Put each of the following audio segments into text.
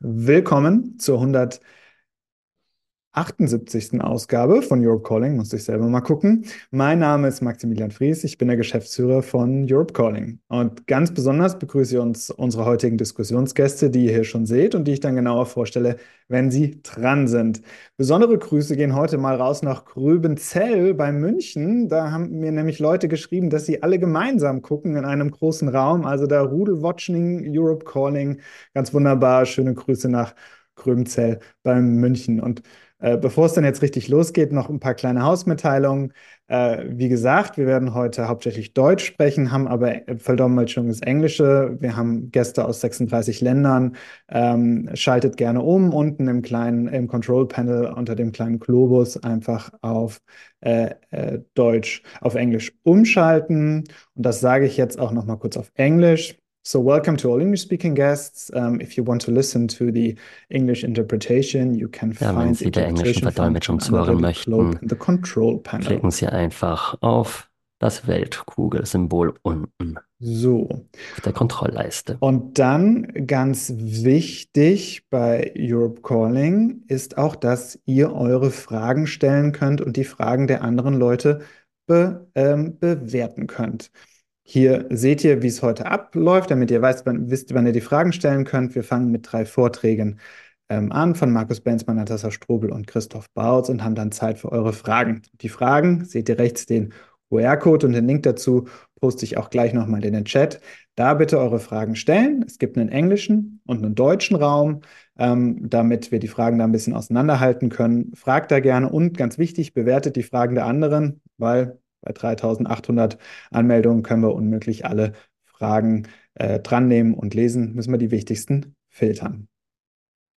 Willkommen zur 178. Ausgabe von Europe Calling, musste ich selber mal gucken. Mein Name ist Maximilian Fries, ich bin der Geschäftsführer von Europe Calling. Und ganz besonders begrüße ich uns unsere heutigen Diskussionsgäste, die ihr hier schon seht und die ich dann genauer vorstelle, wenn sie dran sind. Besondere Grüße gehen heute mal raus nach Gröbenzell bei München. Da haben mir nämlich Leute geschrieben, dass sie alle gemeinsam gucken in einem großen Raum. Also da Rudel-Watching, Europe Calling, ganz wunderbar. Schöne Grüße nach Gröbenzell bei München. Und äh, bevor es dann jetzt richtig losgeht, noch ein paar kleine Hausmitteilungen. Äh, wie gesagt, wir werden heute hauptsächlich Deutsch sprechen, haben aber Verdommelschung ins Englische. Wir haben Gäste aus 36 Ländern. Ähm, schaltet gerne um. Unten im kleinen, im Control Panel unter dem kleinen Globus einfach auf äh, äh Deutsch, auf Englisch umschalten. Und das sage ich jetzt auch noch mal kurz auf Englisch. So, welcome to all English speaking guests. Um, if you want to listen to the English interpretation, you can ja, find wenn Sie der englischen Verdolmetschung zuhören möchten, klicken Sie einfach auf das Weltkugelsymbol unten. So. Auf der Kontrollleiste. Und dann ganz wichtig bei Europe Calling ist auch, dass ihr eure Fragen stellen könnt und die Fragen der anderen Leute be, ähm, bewerten könnt. Hier seht ihr, wie es heute abläuft, damit ihr weißt, wann, wisst, wann ihr die Fragen stellen könnt. Wir fangen mit drei Vorträgen ähm, an von Markus Benzmann, Natascha Strobel und Christoph Bautz und haben dann Zeit für eure Fragen. Die Fragen seht ihr rechts den QR-Code und den Link dazu poste ich auch gleich nochmal in den Chat. Da bitte eure Fragen stellen. Es gibt einen englischen und einen deutschen Raum, ähm, damit wir die Fragen da ein bisschen auseinanderhalten können. Fragt da gerne und ganz wichtig, bewertet die Fragen der anderen, weil bei 3800 Anmeldungen können wir unmöglich alle Fragen äh, dran nehmen und lesen, müssen wir die wichtigsten filtern.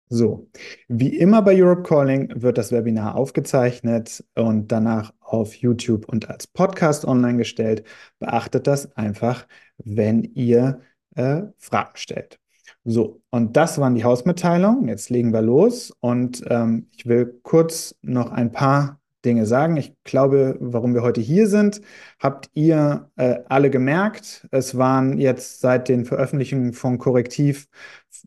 So, wie immer bei Europe Calling wird das Webinar aufgezeichnet und danach auf YouTube und als Podcast online gestellt. Beachtet das einfach, wenn ihr äh, Fragen stellt. So, und das waren die Hausmitteilungen. Jetzt legen wir los und ähm, ich will kurz noch ein paar Dinge sagen. Ich glaube, warum wir heute hier sind, habt ihr äh, alle gemerkt. Es waren jetzt seit den Veröffentlichungen von Korrektiv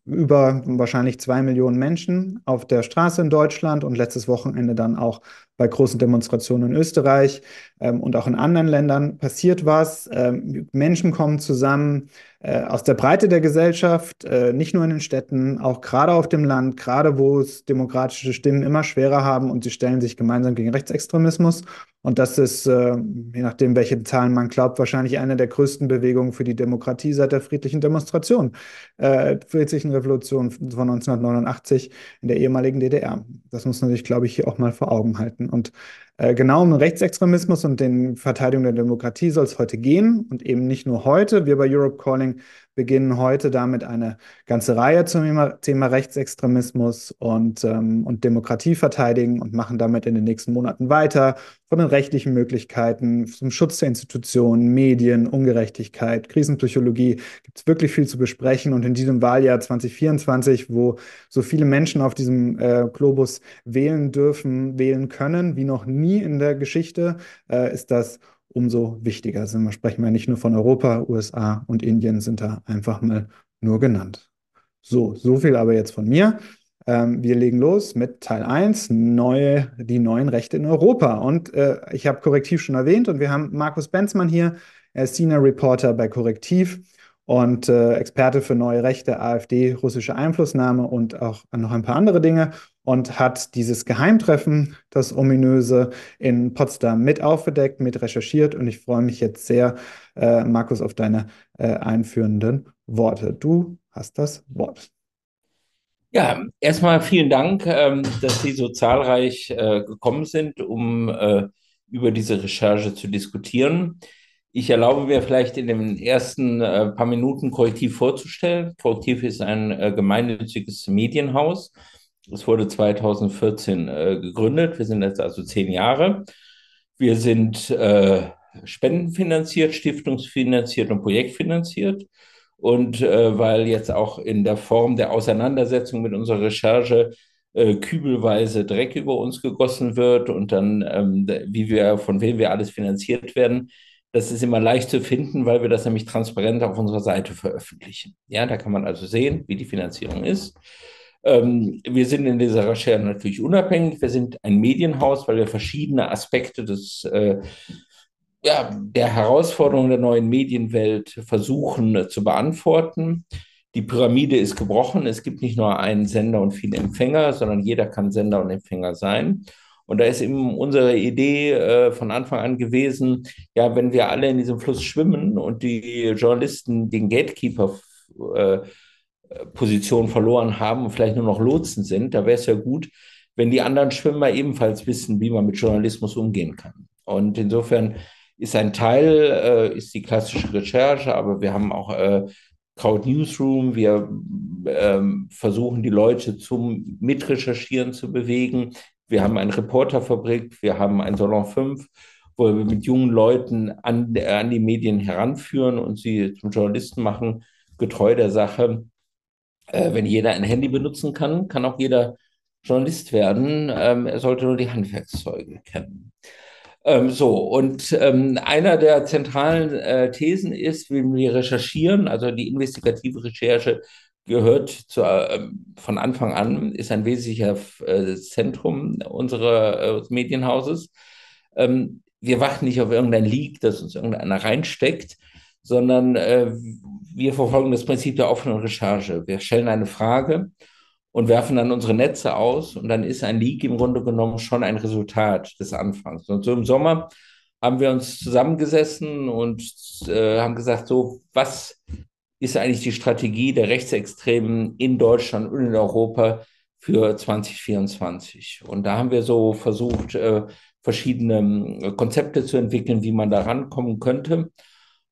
über wahrscheinlich zwei Millionen Menschen auf der Straße in Deutschland und letztes Wochenende dann auch bei großen Demonstrationen in Österreich ähm, und auch in anderen Ländern passiert was. Ähm, Menschen kommen zusammen äh, aus der Breite der Gesellschaft, äh, nicht nur in den Städten, auch gerade auf dem Land, gerade wo es demokratische Stimmen immer schwerer haben und sie stellen sich gemeinsam gegen Rechtsextremismus. Und das ist, äh, je nachdem, welche Zahlen man glaubt, wahrscheinlich eine der größten Bewegungen für die Demokratie seit der friedlichen Demonstration, äh, friedlichen Revolution von 1989 in der ehemaligen DDR. Das muss man sich, glaube ich, hier auch mal vor Augen halten. Und genau um Rechtsextremismus und den Verteidigung der Demokratie soll es heute gehen und eben nicht nur heute. Wir bei Europe Calling beginnen heute damit eine ganze Reihe zum Thema, Rechtsextremismus und, ähm, und Demokratie verteidigen und machen damit in den nächsten Monaten weiter. Von den rechtlichen Möglichkeiten zum Schutz der Institutionen, Medien, Ungerechtigkeit, Krisenpsychologie gibt es wirklich viel zu besprechen. Und in diesem Wahljahr 2024, wo so viele Menschen auf diesem äh, Globus wählen dürfen, wählen können, wie noch nie in der Geschichte, äh, ist das umso wichtiger sind. Wir sprechen ja nicht nur von Europa, USA und Indien sind da einfach mal nur genannt. So, so viel aber jetzt von mir. Ähm, wir legen los mit Teil 1, neue, die neuen Rechte in Europa. Und äh, ich habe Korrektiv schon erwähnt und wir haben Markus Benzmann hier. Er ist Senior Reporter bei Korrektiv und äh, Experte für neue Rechte, AfD, russische Einflussnahme und auch noch ein paar andere Dinge und hat dieses Geheimtreffen, das ominöse, in Potsdam mit aufgedeckt, mit recherchiert und ich freue mich jetzt sehr, äh, Markus, auf deine äh, einführenden Worte. Du hast das Wort. Ja, erstmal vielen Dank, ähm, dass Sie so zahlreich äh, gekommen sind, um äh, über diese Recherche zu diskutieren. Ich erlaube mir vielleicht in den ersten äh, paar Minuten Korrektiv vorzustellen. Korrektiv ist ein äh, gemeinnütziges Medienhaus. Es wurde 2014 äh, gegründet. Wir sind jetzt also zehn Jahre. Wir sind äh, spendenfinanziert, stiftungsfinanziert und projektfinanziert. Und äh, weil jetzt auch in der Form der Auseinandersetzung mit unserer Recherche äh, kübelweise Dreck über uns gegossen wird und dann, ähm, wie wir, von wem wir alles finanziert werden, das ist immer leicht zu finden, weil wir das nämlich transparent auf unserer Seite veröffentlichen. Ja, da kann man also sehen, wie die Finanzierung ist. Ähm, wir sind in dieser Recherche natürlich unabhängig. Wir sind ein Medienhaus, weil wir verschiedene Aspekte des, äh, ja, der Herausforderungen der neuen Medienwelt versuchen äh, zu beantworten. Die Pyramide ist gebrochen. Es gibt nicht nur einen Sender und viele Empfänger, sondern jeder kann Sender und Empfänger sein. Und da ist eben unsere Idee äh, von Anfang an gewesen, ja, wenn wir alle in diesem Fluss schwimmen und die Journalisten den Gatekeeper äh, Position verloren haben und vielleicht nur noch Lotsen sind, da wäre es ja gut, wenn die anderen Schwimmer ebenfalls wissen, wie man mit Journalismus umgehen kann. Und insofern ist ein Teil, äh, ist die klassische Recherche, aber wir haben auch äh, Crowd Newsroom, wir äh, versuchen die Leute zum Mitrecherchieren zu bewegen. Wir haben eine Reporterfabrik, wir haben ein Salon 5, wo wir mit jungen Leuten an, an die Medien heranführen und sie zum Journalisten machen, getreu der Sache. Äh, wenn jeder ein Handy benutzen kann, kann auch jeder Journalist werden. Ähm, er sollte nur die Handwerkszeuge kennen. Ähm, so, und ähm, einer der zentralen äh, Thesen ist, wenn wir recherchieren, also die investigative Recherche gehört zu, äh, von Anfang an, ist ein wesentlicher äh, Zentrum unseres äh, Medienhauses. Ähm, wir warten nicht auf irgendein Leak, das uns irgendeiner reinsteckt, sondern äh, wir verfolgen das Prinzip der offenen Recherche. Wir stellen eine Frage und werfen dann unsere Netze aus und dann ist ein Leak im Grunde genommen schon ein Resultat des Anfangs. Und so im Sommer haben wir uns zusammengesessen und äh, haben gesagt, so, was ist eigentlich die Strategie der Rechtsextremen in Deutschland und in Europa für 2024? Und da haben wir so versucht, äh, verschiedene äh, Konzepte zu entwickeln, wie man da rankommen könnte.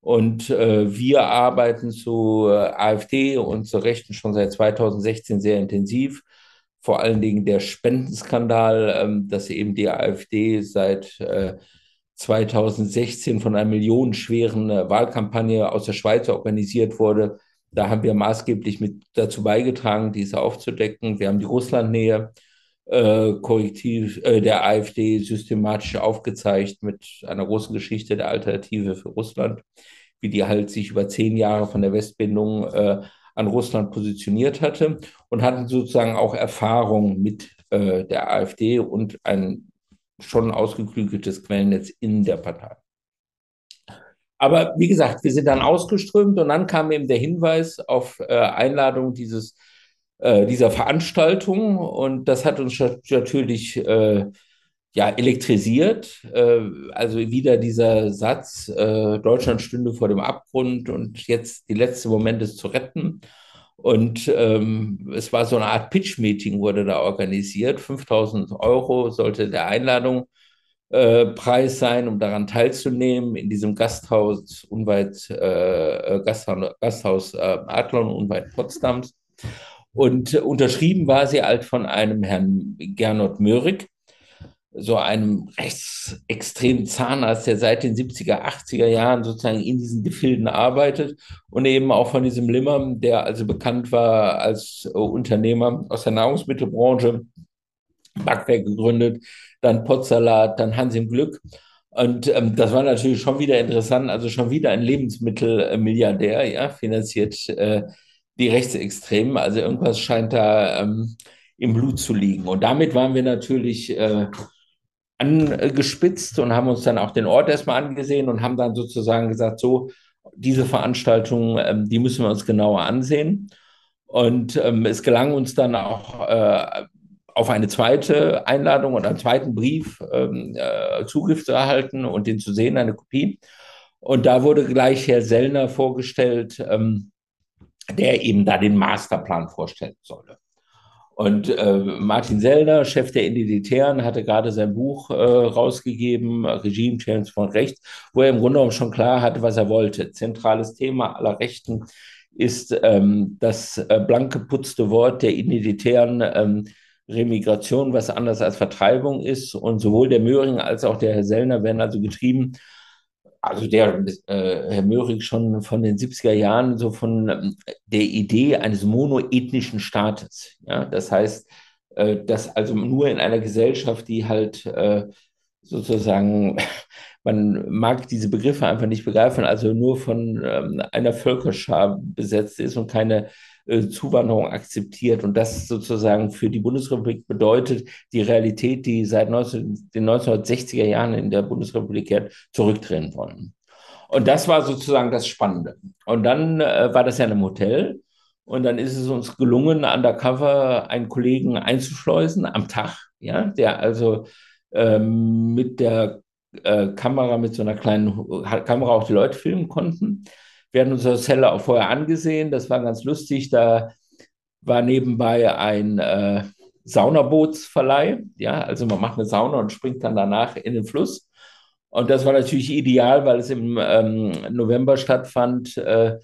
Und äh, wir arbeiten zu äh, AfD und zur Rechten schon seit 2016 sehr intensiv. Vor allen Dingen der Spendenskandal, ähm, dass eben die AfD seit äh, 2016 von einer millionenschweren äh, Wahlkampagne aus der Schweiz organisiert wurde. Da haben wir maßgeblich mit dazu beigetragen, diese aufzudecken. Wir haben die Russlandnähe äh, korrektiv äh, der AfD systematisch aufgezeigt mit einer großen Geschichte der Alternative für Russland wie die halt sich über zehn Jahre von der Westbindung äh, an Russland positioniert hatte und hatten sozusagen auch Erfahrung mit äh, der AfD und ein schon ausgeklügeltes Quellennetz in der Partei. Aber wie gesagt, wir sind dann ausgeströmt und dann kam eben der Hinweis auf äh, Einladung dieses, äh, dieser Veranstaltung und das hat uns natürlich äh, ja, elektrisiert. Äh, also wieder dieser Satz, äh, Deutschland stünde vor dem Abgrund und jetzt die letzte Moment ist zu retten. Und ähm, es war so eine Art Pitch-Meeting, wurde da organisiert. 5000 Euro sollte der Einladung äh, Preis sein, um daran teilzunehmen, in diesem Gasthaus unweit, äh, Gasthaus, Gasthaus äh, Adlon, unweit Potsdams. Und unterschrieben war sie halt von einem Herrn Gernot Möhrig, so einem rechtsextremen Zahnarzt, der seit den 70er, 80er Jahren sozusagen in diesen Gefilden arbeitet und eben auch von diesem Limmer, der also bekannt war als Unternehmer aus der Nahrungsmittelbranche, Backwerk gegründet, dann Potsalat, dann Hans im Glück. Und ähm, das war natürlich schon wieder interessant, also schon wieder ein Lebensmittelmilliardär, ja, finanziert äh, die Rechtsextremen. Also irgendwas scheint da ähm, im Blut zu liegen. Und damit waren wir natürlich äh, angespitzt und haben uns dann auch den Ort erstmal angesehen und haben dann sozusagen gesagt, so, diese Veranstaltung, ähm, die müssen wir uns genauer ansehen. Und ähm, es gelang uns dann auch äh, auf eine zweite Einladung und einen zweiten Brief ähm, äh, Zugriff zu erhalten und den zu sehen, eine Kopie. Und da wurde gleich Herr Sellner vorgestellt, ähm, der eben da den Masterplan vorstellen solle. Und äh, Martin Sellner, Chef der Identitären, hatte gerade sein Buch äh, rausgegeben, Regime Change von Rechts, wo er im Grunde genommen schon klar hatte, was er wollte. Zentrales Thema aller Rechten ist ähm, das äh, blank geputzte Wort der Identitären ähm, Remigration, was anders als Vertreibung ist. Und sowohl der Möhring als auch der Herr Sellner werden also getrieben also der äh, Herr Möhrig schon von den 70er Jahren so von ähm, der Idee eines monoethnischen Staates. Ja? Das heißt, äh, dass also nur in einer Gesellschaft, die halt äh, sozusagen, man mag diese Begriffe einfach nicht begreifen, also nur von ähm, einer Völkerschar besetzt ist und keine äh, Zuwanderung akzeptiert und das sozusagen für die Bundesrepublik bedeutet, die Realität, die seit 19, den 1960er Jahren in der Bundesrepublik zurückdrehen wollen. Und das war sozusagen das Spannende. Und dann äh, war das ja in einem Hotel. Und dann ist es uns gelungen, undercover einen Kollegen einzuschleusen am Tag, ja, der also ähm, mit der äh, Kamera, mit so einer kleinen Kamera auch die Leute filmen konnten. Wir hatten unsere Zelle auch vorher angesehen, das war ganz lustig. Da war nebenbei ein äh, Saunabootsverleih, ja, also man macht eine Sauna und springt dann danach in den Fluss. Und das war natürlich ideal, weil es im ähm, November stattfand. Äh,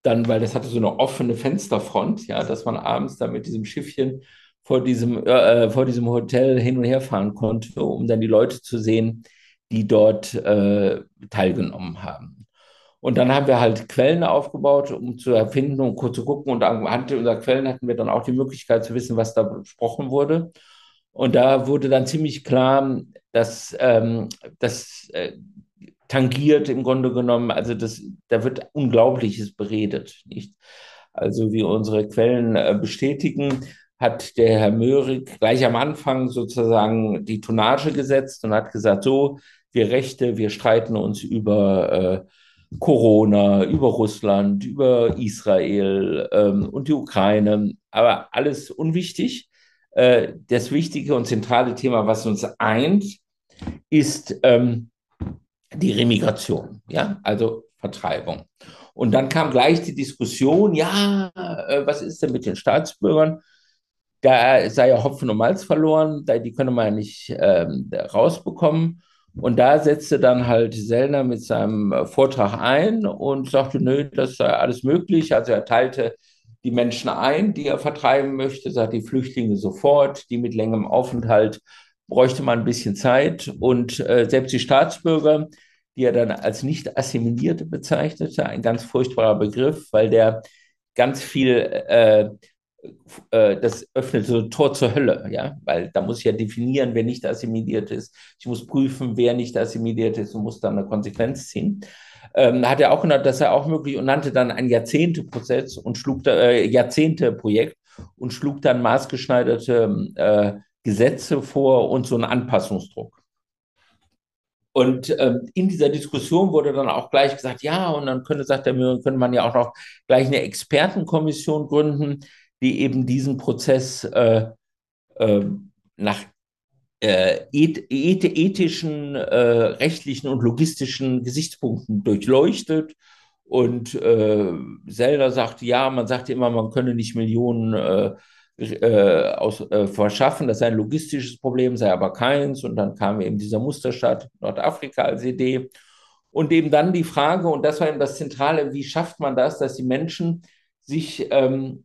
dann, weil das hatte so eine offene Fensterfront, ja, dass man abends da mit diesem Schiffchen vor diesem, äh, vor diesem Hotel hin und her fahren konnte, um dann die Leute zu sehen, die dort äh, teilgenommen haben. Und dann haben wir halt Quellen aufgebaut, um zu erfinden und kurz zu gucken. Und anhand unserer Quellen hatten wir dann auch die Möglichkeit zu wissen, was da besprochen wurde. Und da wurde dann ziemlich klar, dass ähm, das äh, tangiert im Grunde genommen, also das, da wird Unglaubliches beredet, nicht? Also wie unsere Quellen äh, bestätigen, hat der Herr Möhrig gleich am Anfang sozusagen die Tonnage gesetzt und hat gesagt, so, wir Rechte, wir streiten uns über äh, Corona, über Russland, über Israel ähm, und die Ukraine, aber alles unwichtig. Äh, das wichtige und zentrale Thema, was uns eint, ist ähm, die Remigration, ja, also Vertreibung. Und dann kam gleich die Diskussion, ja, äh, was ist denn mit den Staatsbürgern? Da sei ja Hopfen und Malz verloren, die könne man ja nicht ähm, rausbekommen. Und da setzte dann halt Sellner mit seinem Vortrag ein und sagte, nö, das sei alles möglich. Also er teilte die Menschen ein, die er vertreiben möchte, sagt die Flüchtlinge sofort, die mit längerem Aufenthalt bräuchte man ein bisschen Zeit. Und äh, selbst die Staatsbürger, die er dann als nicht assimilierte bezeichnete, ein ganz furchtbarer Begriff, weil der ganz viel, äh, äh, das öffnet so ein Tor zur Hölle, ja, weil da muss ich ja definieren, wer nicht assimiliert ist. Ich muss prüfen, wer nicht assimiliert ist und muss dann eine Konsequenz ziehen. Ähm, hat er auch genannt, dass er auch möglich und nannte dann ein Jahrzehnte-Prozess und schlug da, äh, Jahrzehnte-Projekt und schlug dann maßgeschneiderte äh, Gesetze vor und so einen Anpassungsdruck. Und ähm, in dieser Diskussion wurde dann auch gleich gesagt, ja, und dann könnte, sagt Müller, könnte man ja auch noch gleich eine Expertenkommission gründen, die eben diesen Prozess äh, äh, nach äh, ethischen, äh, rechtlichen und logistischen Gesichtspunkten durchleuchtet. Und äh, Selder sagte, ja, man sagte immer, man könne nicht Millionen äh, äh, aus, verschaffen. Das sei ein logistisches Problem, sei aber keins. Und dann kam eben dieser Musterstaat Nordafrika als Idee. Und eben dann die Frage, und das war eben das Zentrale, wie schafft man das, dass die Menschen sich ähm,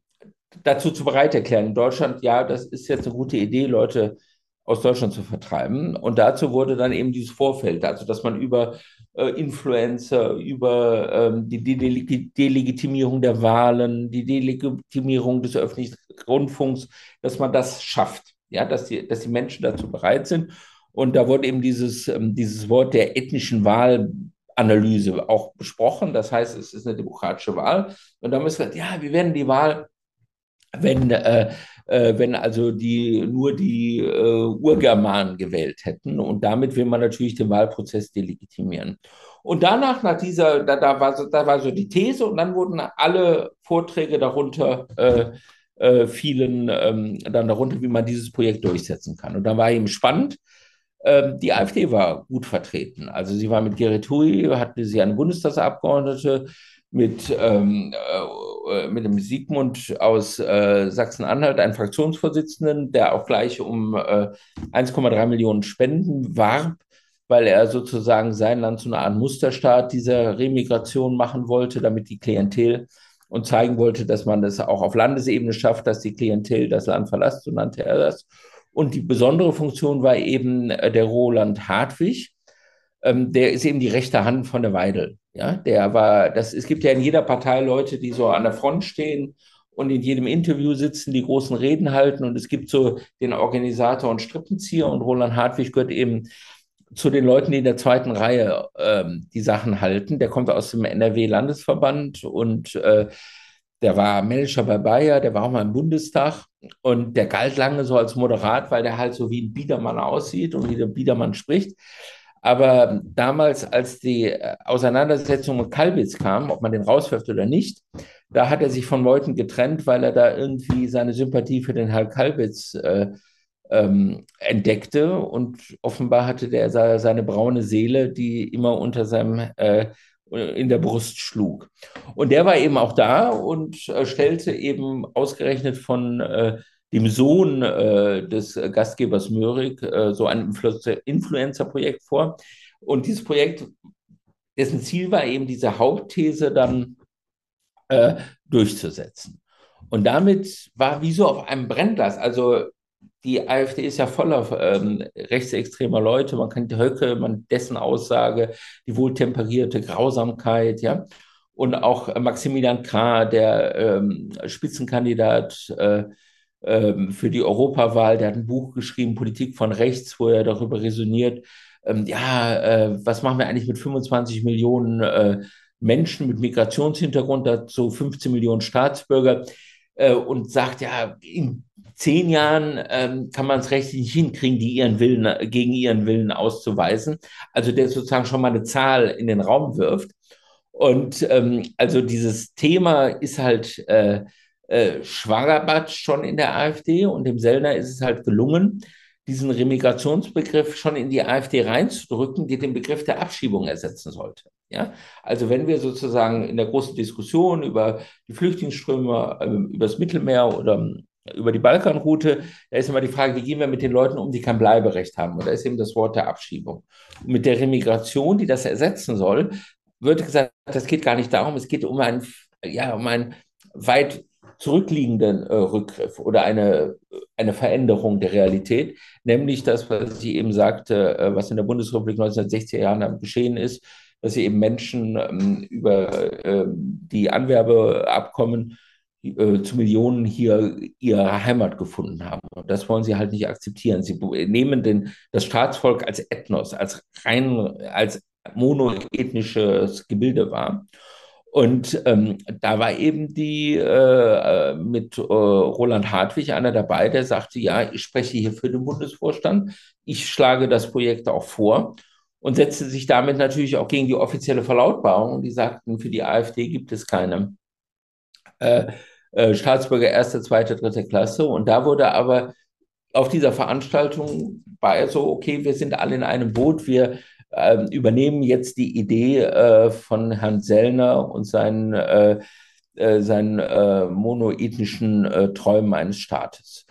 dazu zu bereit erklären. In Deutschland, ja, das ist jetzt eine gute Idee, Leute aus Deutschland zu vertreiben. Und dazu wurde dann eben dieses Vorfeld, also dass man über äh, Influencer, über ähm, die De Delegitimierung der Wahlen, die Delegitimierung des öffentlichen Rundfunks, dass man das schafft, ja, dass die, dass die Menschen dazu bereit sind. Und da wurde eben dieses, ähm, dieses Wort der ethnischen Wahlanalyse auch besprochen. Das heißt, es ist eine demokratische Wahl. Und da haben wir gesagt, ja, wir werden die Wahl, wenn äh, äh, wenn also die nur die äh, Urgermanen gewählt hätten. Und damit will man natürlich den Wahlprozess delegitimieren. Und danach, nach dieser, da, da, war, so, da war so die These und dann wurden alle Vorträge darunter äh, äh, fielen ähm, dann darunter, wie man dieses Projekt durchsetzen kann. Und da war eben spannend, ähm, die AfD war gut vertreten. Also sie war mit Gerrit Hui, hatte sie eine Bundestagsabgeordnete, mit, ähm, äh, mit dem Siegmund aus äh, Sachsen-Anhalt, einen Fraktionsvorsitzenden, der auch gleich um äh, 1,3 Millionen Spenden warb, weil er sozusagen sein Land zu einer Art Musterstaat dieser Remigration machen wollte, damit die Klientel und zeigen wollte, dass man das auch auf Landesebene schafft, dass die Klientel das Land verlässt, so nannte er das. Und die besondere Funktion war eben äh, der Roland Hartwig, ähm, der ist eben die rechte Hand von der Weidel. Ja, der war, das, es gibt ja in jeder Partei Leute, die so an der Front stehen und in jedem Interview sitzen, die großen Reden halten. Und es gibt so den Organisator und Strippenzieher und Roland Hartwig gehört eben zu den Leuten, die in der zweiten Reihe ähm, die Sachen halten. Der kommt aus dem NRW-Landesverband und äh, der war Manager bei Bayer, der war auch mal im Bundestag und der galt lange so als moderat, weil der halt so wie ein Biedermann aussieht und wie der Biedermann spricht. Aber damals, als die äh, Auseinandersetzung mit Kalbitz kam, ob man den rauswirft oder nicht, da hat er sich von Leuten getrennt, weil er da irgendwie seine Sympathie für den Herrn Kalbitz äh, ähm, entdeckte. Und offenbar hatte der seine braune Seele, die immer unter seinem äh, in der Brust schlug. Und der war eben auch da und äh, stellte eben ausgerechnet von äh, dem Sohn äh, des Gastgebers Möhrig äh, so ein Influencer-Projekt vor. Und dieses Projekt, dessen Ziel war eben diese Hauptthese dann äh, durchzusetzen. Und damit war wie so auf einem Brennglas, also die AfD ist ja voller ähm, rechtsextremer Leute. Man die Höcke, man dessen Aussage, die wohltemperierte Grausamkeit, ja. Und auch Maximilian Krah, der ähm, Spitzenkandidat äh, äh, für die Europawahl, der hat ein Buch geschrieben, Politik von Rechts, wo er darüber resoniert, ähm, ja, äh, was machen wir eigentlich mit 25 Millionen äh, Menschen mit Migrationshintergrund, dazu 15 Millionen Staatsbürger äh, und sagt, ja, in zehn Jahren ähm, kann man es rechtlich nicht hinkriegen, die ihren Willen, gegen ihren Willen auszuweisen. Also der sozusagen schon mal eine Zahl in den Raum wirft. Und ähm, also dieses Thema ist halt äh, Schwagerbatsch schon in der AfD und dem Sellner ist es halt gelungen, diesen Remigrationsbegriff schon in die AfD reinzudrücken, die den Begriff der Abschiebung ersetzen sollte. Ja? Also wenn wir sozusagen in der großen Diskussion über die Flüchtlingsströme, äh, über das Mittelmeer oder über die Balkanroute, da ist immer die Frage, wie gehen wir mit den Leuten um, die kein Bleiberecht haben? Und da ist eben das Wort der Abschiebung. Und mit der Remigration, die das ersetzen soll, wird gesagt, das geht gar nicht darum, es geht um einen, ja, um einen weit zurückliegenden äh, Rückgriff oder eine, eine Veränderung der Realität, nämlich das, was ich eben sagte, äh, was in der Bundesrepublik 1960er Jahren geschehen ist, dass sie eben Menschen ähm, über äh, die Anwerbeabkommen äh, zu Millionen hier ihre Heimat gefunden haben. Und das wollen sie halt nicht akzeptieren. Sie nehmen den, das Staatsvolk als Ethnos, als rein, als monoethnisches Gebilde wahr. Und ähm, da war eben die äh, mit äh, Roland Hartwig einer dabei, der sagte, ja, ich spreche hier für den Bundesvorstand, ich schlage das Projekt auch vor und setzte sich damit natürlich auch gegen die offizielle Verlautbarung. Die sagten, für die AfD gibt es keine äh, äh, Staatsbürger erste, zweite, dritte Klasse. Und da wurde aber auf dieser Veranstaltung war so, okay, wir sind alle in einem Boot, wir äh, übernehmen jetzt die Idee äh, von Herrn Sellner und seinen, äh, äh seinen äh, monoethnischen äh, Träumen eines Staates.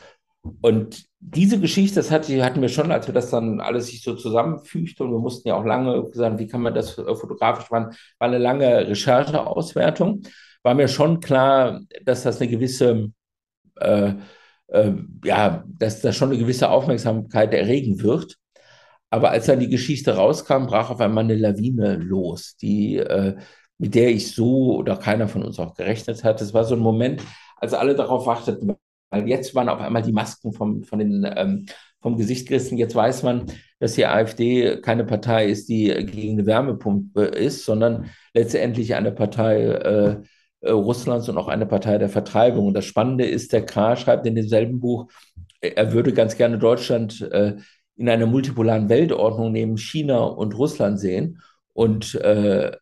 Und diese Geschichte, das hatte, hatten wir schon, als wir das dann alles sich so zusammenfügte und wir mussten ja auch lange sagen, wie kann man das fotografisch machen, war eine lange Rechercheauswertung war mir schon klar, dass das eine gewisse, äh, äh, ja, dass das schon eine gewisse Aufmerksamkeit erregen wird. Aber als dann die Geschichte rauskam, brach auf einmal eine Lawine los, die, äh, mit der ich so oder keiner von uns auch gerechnet hat. Es war so ein Moment, als alle darauf warteten, weil jetzt waren auf einmal die Masken vom, von den, ähm, vom Gesicht gerissen. Jetzt weiß man, dass die AfD keine Partei ist, die gegen eine Wärmepumpe ist, sondern letztendlich eine Partei äh, Russlands und auch eine Partei der Vertreibung. Und das Spannende ist, der Krah schreibt in demselben Buch, er würde ganz gerne Deutschland äh, in einer multipolaren Weltordnung neben China und Russland sehen. Und äh,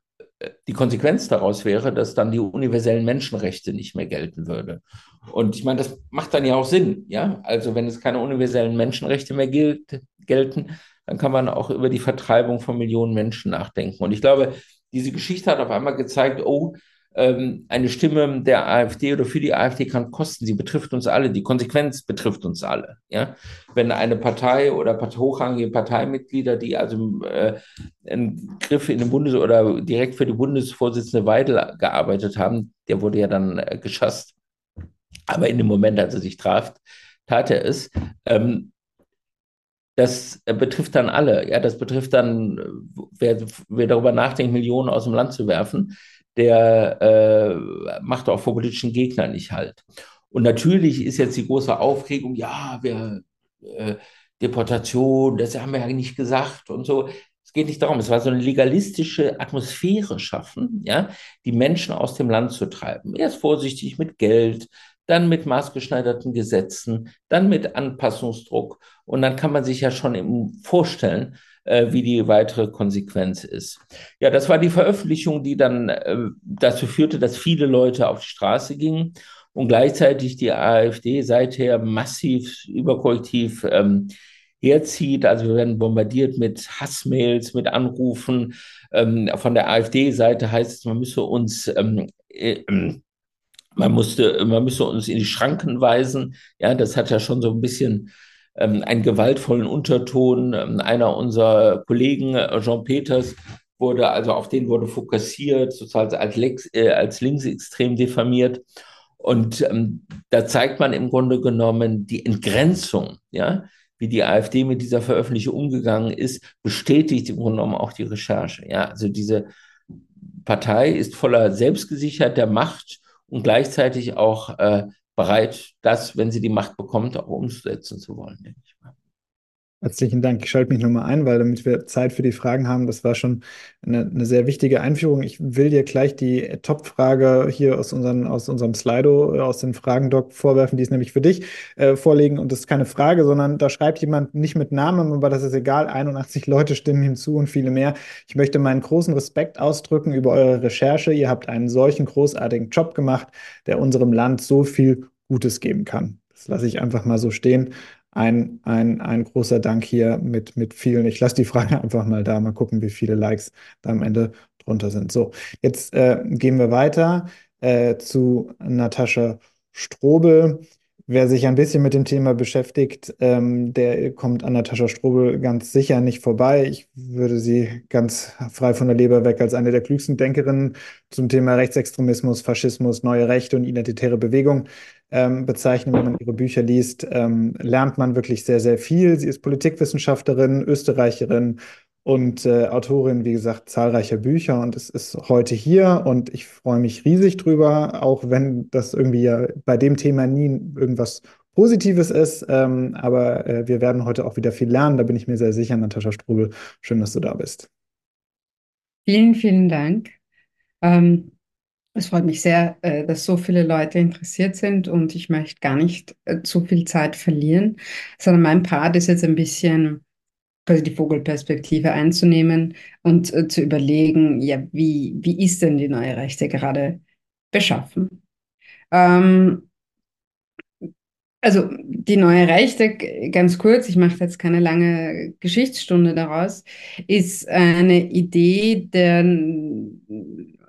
die Konsequenz daraus wäre, dass dann die universellen Menschenrechte nicht mehr gelten würde. Und ich meine, das macht dann ja auch Sinn, ja. Also wenn es keine universellen Menschenrechte mehr gilt, gelten, dann kann man auch über die Vertreibung von Millionen Menschen nachdenken. Und ich glaube, diese Geschichte hat auf einmal gezeigt, oh, eine Stimme der AfD oder für die AfD kann kosten. Sie betrifft uns alle. Die Konsequenz betrifft uns alle. Ja? Wenn eine Partei oder hochrangige Parteimitglieder, die also äh, einen Griff in den Bundes- oder direkt für die Bundesvorsitzende Weidel gearbeitet haben, der wurde ja dann äh, geschasst. Aber in dem Moment, als er sich traf, tat er es. Ähm, das betrifft dann alle. Ja, das betrifft dann, wer, wer darüber nachdenkt, Millionen aus dem Land zu werfen der äh, macht auch vor politischen Gegnern nicht halt. Und natürlich ist jetzt die große Aufregung, ja, wir äh, Deportation, das haben wir ja nicht gesagt und so. Es geht nicht darum, es war so eine legalistische Atmosphäre schaffen, ja, die Menschen aus dem Land zu treiben. Erst vorsichtig mit Geld, dann mit maßgeschneiderten Gesetzen, dann mit Anpassungsdruck. Und dann kann man sich ja schon vorstellen, äh, wie die weitere Konsequenz ist. Ja, das war die Veröffentlichung, die dann äh, dazu führte, dass viele Leute auf die Straße gingen und gleichzeitig die AfD seither massiv überkorrektiv ähm, herzieht. Also wir werden bombardiert mit Hassmails, mit Anrufen. Ähm, von der AfD-Seite heißt es, man müsse uns ähm, äh, ähm, man musste, man müsse uns in die Schranken weisen. Ja, das hat ja schon so ein bisschen einen gewaltvollen Unterton. Ähm, einer unserer Kollegen, äh, Jean Peters, wurde, also auf den wurde fokussiert, sozusagen als, Lex, äh, als linksextrem diffamiert. Und ähm, da zeigt man im Grunde genommen die Entgrenzung, ja, wie die AfD mit dieser Veröffentlichung umgegangen ist, bestätigt im Grunde genommen auch die Recherche. Ja, also diese Partei ist voller Selbstgesicherheit Macht und gleichzeitig auch äh, bereit, das, wenn sie die Macht bekommt, auch umsetzen zu wollen, denke ich mal. Herzlichen Dank. Ich schalte mich nochmal ein, weil damit wir Zeit für die Fragen haben, das war schon eine, eine sehr wichtige Einführung. Ich will dir gleich die Top-Frage hier aus, unseren, aus unserem Slido, aus dem Fragendoc vorwerfen, die ist nämlich für dich äh, vorlegen. Und das ist keine Frage, sondern da schreibt jemand nicht mit Namen, aber das ist egal. 81 Leute stimmen hinzu und viele mehr. Ich möchte meinen großen Respekt ausdrücken über eure Recherche. Ihr habt einen solchen großartigen Job gemacht, der unserem Land so viel Gutes geben kann. Das lasse ich einfach mal so stehen ein, ein, ein großer Dank hier mit, mit vielen. Ich lasse die Frage einfach mal da, mal gucken, wie viele Likes da am Ende drunter sind. So, jetzt äh, gehen wir weiter äh, zu Natascha Strobel. Wer sich ein bisschen mit dem Thema beschäftigt, ähm, der kommt an Natascha Strobel ganz sicher nicht vorbei. Ich würde sie ganz frei von der Leber weg als eine der klügsten Denkerinnen zum Thema Rechtsextremismus, Faschismus, neue Rechte und identitäre Bewegung ähm, bezeichnen. Wenn man ihre Bücher liest, ähm, lernt man wirklich sehr, sehr viel. Sie ist Politikwissenschaftlerin, Österreicherin und äh, Autorin, wie gesagt, zahlreicher Bücher und es ist heute hier und ich freue mich riesig drüber, auch wenn das irgendwie ja bei dem Thema nie irgendwas Positives ist. Ähm, aber äh, wir werden heute auch wieder viel lernen, da bin ich mir sehr sicher. Natascha Strubel, schön, dass du da bist. Vielen, vielen Dank. Ähm, es freut mich sehr, äh, dass so viele Leute interessiert sind und ich möchte gar nicht äh, zu viel Zeit verlieren, sondern mein Part ist jetzt ein bisschen quasi die Vogelperspektive einzunehmen und äh, zu überlegen, ja, wie, wie ist denn die neue Rechte gerade beschaffen? Ähm, also die neue Rechte, ganz kurz, ich mache jetzt keine lange Geschichtsstunde daraus, ist eine Idee der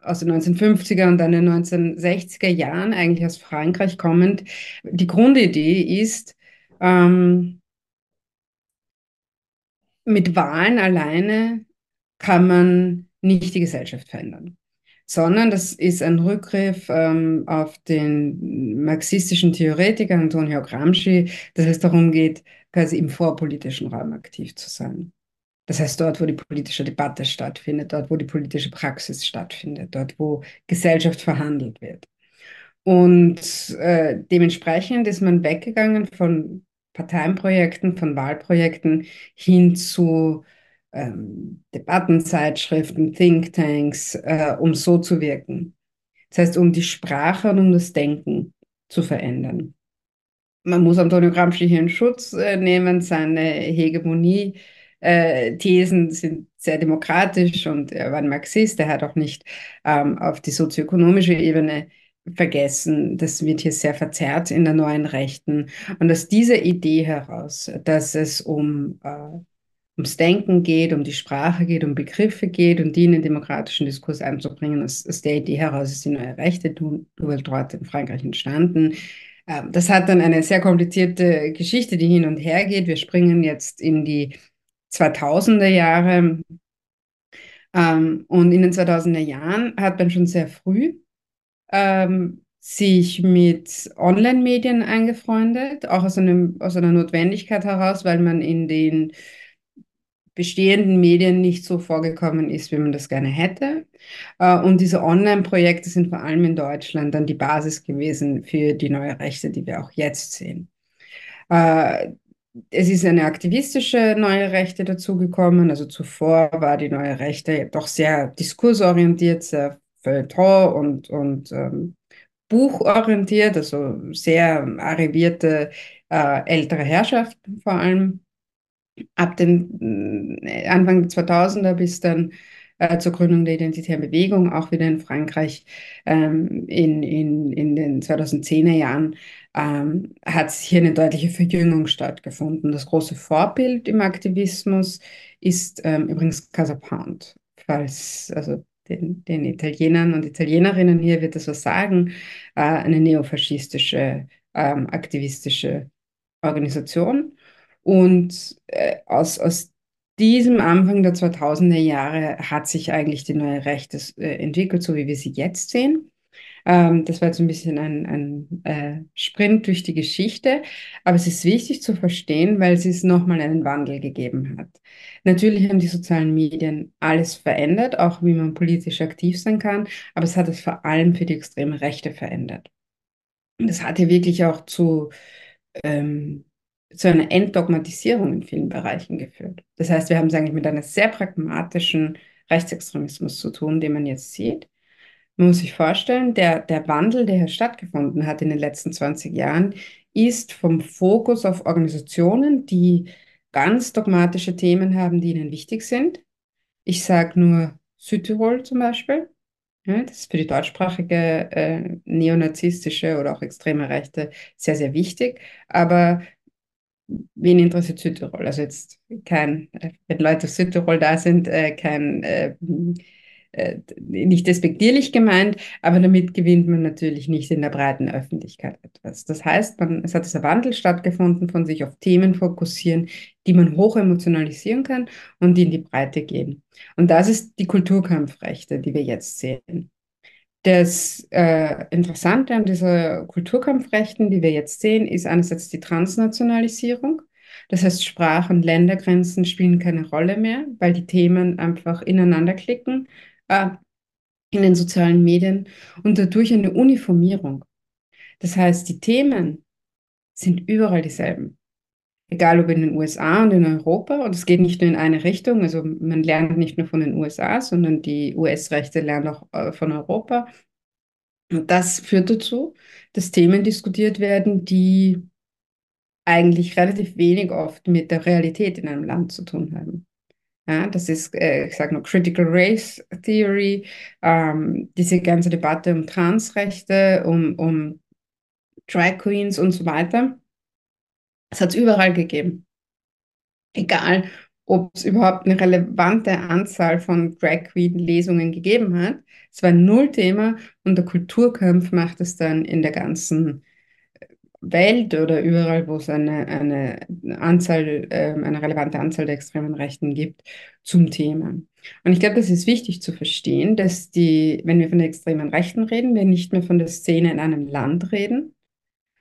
aus den 1950er und dann den 1960er Jahren, eigentlich aus Frankreich kommend. Die Grundidee ist, ähm, mit Wahlen alleine kann man nicht die Gesellschaft verändern, sondern das ist ein Rückgriff ähm, auf den marxistischen Theoretiker Antonio Gramsci, dass es darum geht, quasi im vorpolitischen Raum aktiv zu sein. Das heißt, dort, wo die politische Debatte stattfindet, dort, wo die politische Praxis stattfindet, dort, wo Gesellschaft verhandelt wird. Und äh, dementsprechend ist man weggegangen von Parteienprojekten, von Wahlprojekten hin zu ähm, Debattenzeitschriften, Thinktanks, äh, um so zu wirken. Das heißt, um die Sprache und um das Denken zu verändern. Man muss Antonio Gramsci hier in Schutz äh, nehmen, seine Hegemonie äh, sind sehr demokratisch und er war ein Marxist, er hat auch nicht ähm, auf die sozioökonomische Ebene vergessen. Das wird hier sehr verzerrt in der neuen Rechten. Und aus dieser Idee heraus, dass es um äh, ums Denken geht, um die Sprache geht, um Begriffe geht und die in den demokratischen Diskurs einzubringen. Aus, aus der Idee heraus ist die neue Rechte Nouvelle Droite in Frankreich entstanden. Ähm, das hat dann eine sehr komplizierte Geschichte, die hin und her geht. Wir springen jetzt in die 2000er Jahre. Ähm, und in den 2000er Jahren hat man schon sehr früh ähm, sich mit Online-Medien eingefreundet, auch aus, einem, aus einer Notwendigkeit heraus, weil man in den bestehenden Medien nicht so vorgekommen ist, wie man das gerne hätte. Äh, und diese Online-Projekte sind vor allem in Deutschland dann die Basis gewesen für die neue Rechte, die wir auch jetzt sehen. Äh, es ist eine aktivistische neue Rechte dazugekommen. Also zuvor war die neue Rechte doch sehr diskursorientiert, sehr Feuilleton und, und ähm, buchorientiert, also sehr arrivierte äh, ältere Herrschaften vor allem. Ab den äh, Anfang der 2000er bis dann äh, zur Gründung der Identitären Bewegung, auch wieder in Frankreich ähm, in, in, in den 2010er Jahren, ähm, hat hier eine deutliche Verjüngung stattgefunden. Das große Vorbild im Aktivismus ist ähm, übrigens Casa Pound, falls, also den, den Italienern und Italienerinnen hier wird das was sagen, äh, eine neofaschistische, ähm, aktivistische Organisation. Und äh, aus, aus diesem Anfang der 2000er Jahre hat sich eigentlich die neue Rechte äh, entwickelt, so wie wir sie jetzt sehen. Ähm, das war jetzt ein bisschen ein, ein äh, Sprint durch die Geschichte, aber es ist wichtig zu verstehen, weil es nochmal einen Wandel gegeben hat. Natürlich haben die sozialen Medien alles verändert, auch wie man politisch aktiv sein kann, aber es hat es vor allem für die extreme Rechte verändert. Und das hat ja wirklich auch zu, ähm, zu einer Entdogmatisierung in vielen Bereichen geführt. Das heißt, wir haben es eigentlich mit einem sehr pragmatischen Rechtsextremismus zu tun, den man jetzt sieht. Man muss sich vorstellen, der, der Wandel, der hier stattgefunden hat in den letzten 20 Jahren, ist vom Fokus auf Organisationen, die ganz dogmatische Themen haben, die ihnen wichtig sind. Ich sage nur Südtirol zum Beispiel. Ja, das ist für die deutschsprachige äh, neonazistische oder auch extreme Rechte sehr, sehr wichtig. Aber wen interessiert Südtirol? Also jetzt kein, äh, wenn Leute aus Südtirol da sind, äh, kein äh, äh, nicht despektierlich gemeint, aber damit gewinnt man natürlich nicht in der breiten Öffentlichkeit etwas. Das heißt, man, es hat dieser Wandel stattgefunden, von sich auf Themen fokussieren, die man hoch emotionalisieren kann und die in die Breite gehen. Und das ist die Kulturkampfrechte, die wir jetzt sehen. Das äh, Interessante an dieser Kulturkampfrechten, die wir jetzt sehen, ist einerseits die Transnationalisierung. Das heißt, Sprach- und Ländergrenzen spielen keine Rolle mehr, weil die Themen einfach ineinander klicken äh, in den sozialen Medien und dadurch eine Uniformierung. Das heißt, die Themen sind überall dieselben. Egal ob in den USA und in Europa, und es geht nicht nur in eine Richtung, also man lernt nicht nur von den USA, sondern die US-Rechte lernen auch äh, von Europa. Und das führt dazu, dass Themen diskutiert werden, die eigentlich relativ wenig oft mit der Realität in einem Land zu tun haben. Ja, das ist, äh, ich sage nur Critical Race Theory, ähm, diese ganze Debatte um Transrechte, um, um Drag Queens und so weiter. Es hat es überall gegeben. Egal, ob es überhaupt eine relevante Anzahl von Drag Queen-Lesungen gegeben hat. Es war ein Nullthema und der Kulturkampf macht es dann in der ganzen Welt oder überall, wo es eine, eine Anzahl, äh, eine relevante Anzahl der extremen Rechten gibt, zum Thema. Und ich glaube, das ist wichtig zu verstehen, dass die, wenn wir von der extremen Rechten reden, wir nicht mehr von der Szene in einem Land reden,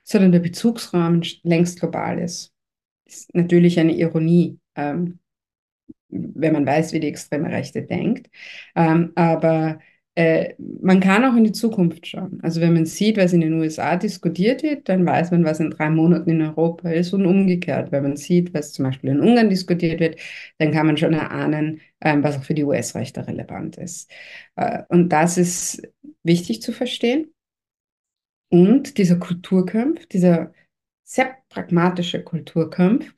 sondern der Bezugsrahmen längst global ist. Ist natürlich eine Ironie, ähm, wenn man weiß, wie die extreme Rechte denkt. Ähm, aber äh, man kann auch in die Zukunft schauen. Also wenn man sieht, was in den USA diskutiert wird, dann weiß man, was in drei Monaten in Europa ist und umgekehrt. Wenn man sieht, was zum Beispiel in Ungarn diskutiert wird, dann kann man schon erahnen, ähm, was auch für die US-Rechte relevant ist. Äh, und das ist wichtig zu verstehen. Und dieser Kulturkampf, dieser sehr pragmatische Kulturkampf,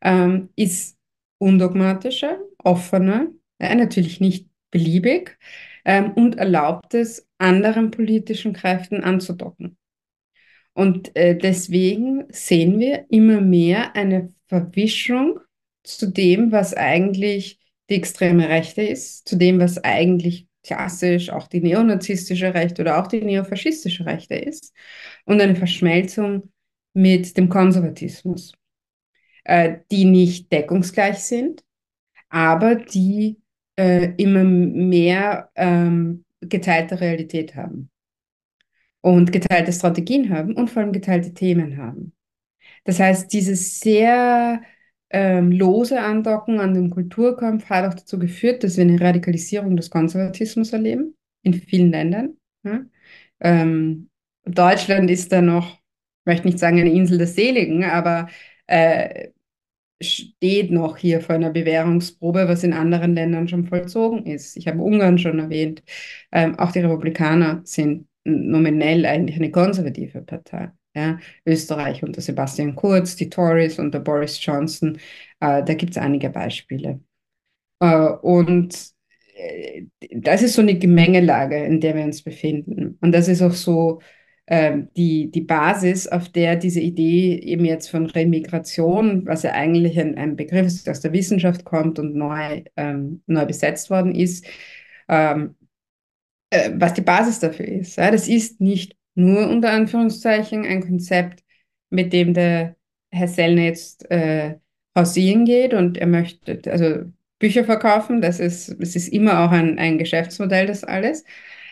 ähm, ist undogmatischer, offener, ja, natürlich nicht beliebig, ähm, und erlaubt es, anderen politischen Kräften anzudocken. Und äh, deswegen sehen wir immer mehr eine Verwischung zu dem, was eigentlich die extreme Rechte ist, zu dem, was eigentlich klassisch auch die neonazistische Rechte oder auch die neofaschistische Rechte ist und eine Verschmelzung mit dem Konservatismus, äh, die nicht deckungsgleich sind, aber die äh, immer mehr ähm, geteilte Realität haben und geteilte Strategien haben und vor allem geteilte Themen haben. Das heißt, dieses sehr ähm, lose Andocken an den Kulturkampf hat auch dazu geführt, dass wir eine Radikalisierung des Konservatismus erleben in vielen Ländern. Ja? Ähm, Deutschland ist da noch, ich möchte nicht sagen eine Insel des Seligen, aber äh, steht noch hier vor einer Bewährungsprobe, was in anderen Ländern schon vollzogen ist. Ich habe Ungarn schon erwähnt. Ähm, auch die Republikaner sind nominell eigentlich eine konservative Partei. Ja, Österreich unter Sebastian Kurz, die Tories unter Boris Johnson, äh, da gibt es einige Beispiele. Äh, und äh, das ist so eine Gemengelage, in der wir uns befinden. Und das ist auch so die, die Basis, auf der diese Idee eben jetzt von Remigration, was ja eigentlich ein, ein Begriff ist, der aus der Wissenschaft kommt und neu, ähm, neu besetzt worden ist, ähm, äh, was die Basis dafür ist. Ja? Das ist nicht nur unter Anführungszeichen ein Konzept, mit dem der Herr Sellner jetzt äh, hausieren geht und er möchte also Bücher verkaufen. Das ist, das ist immer auch ein, ein Geschäftsmodell, das alles.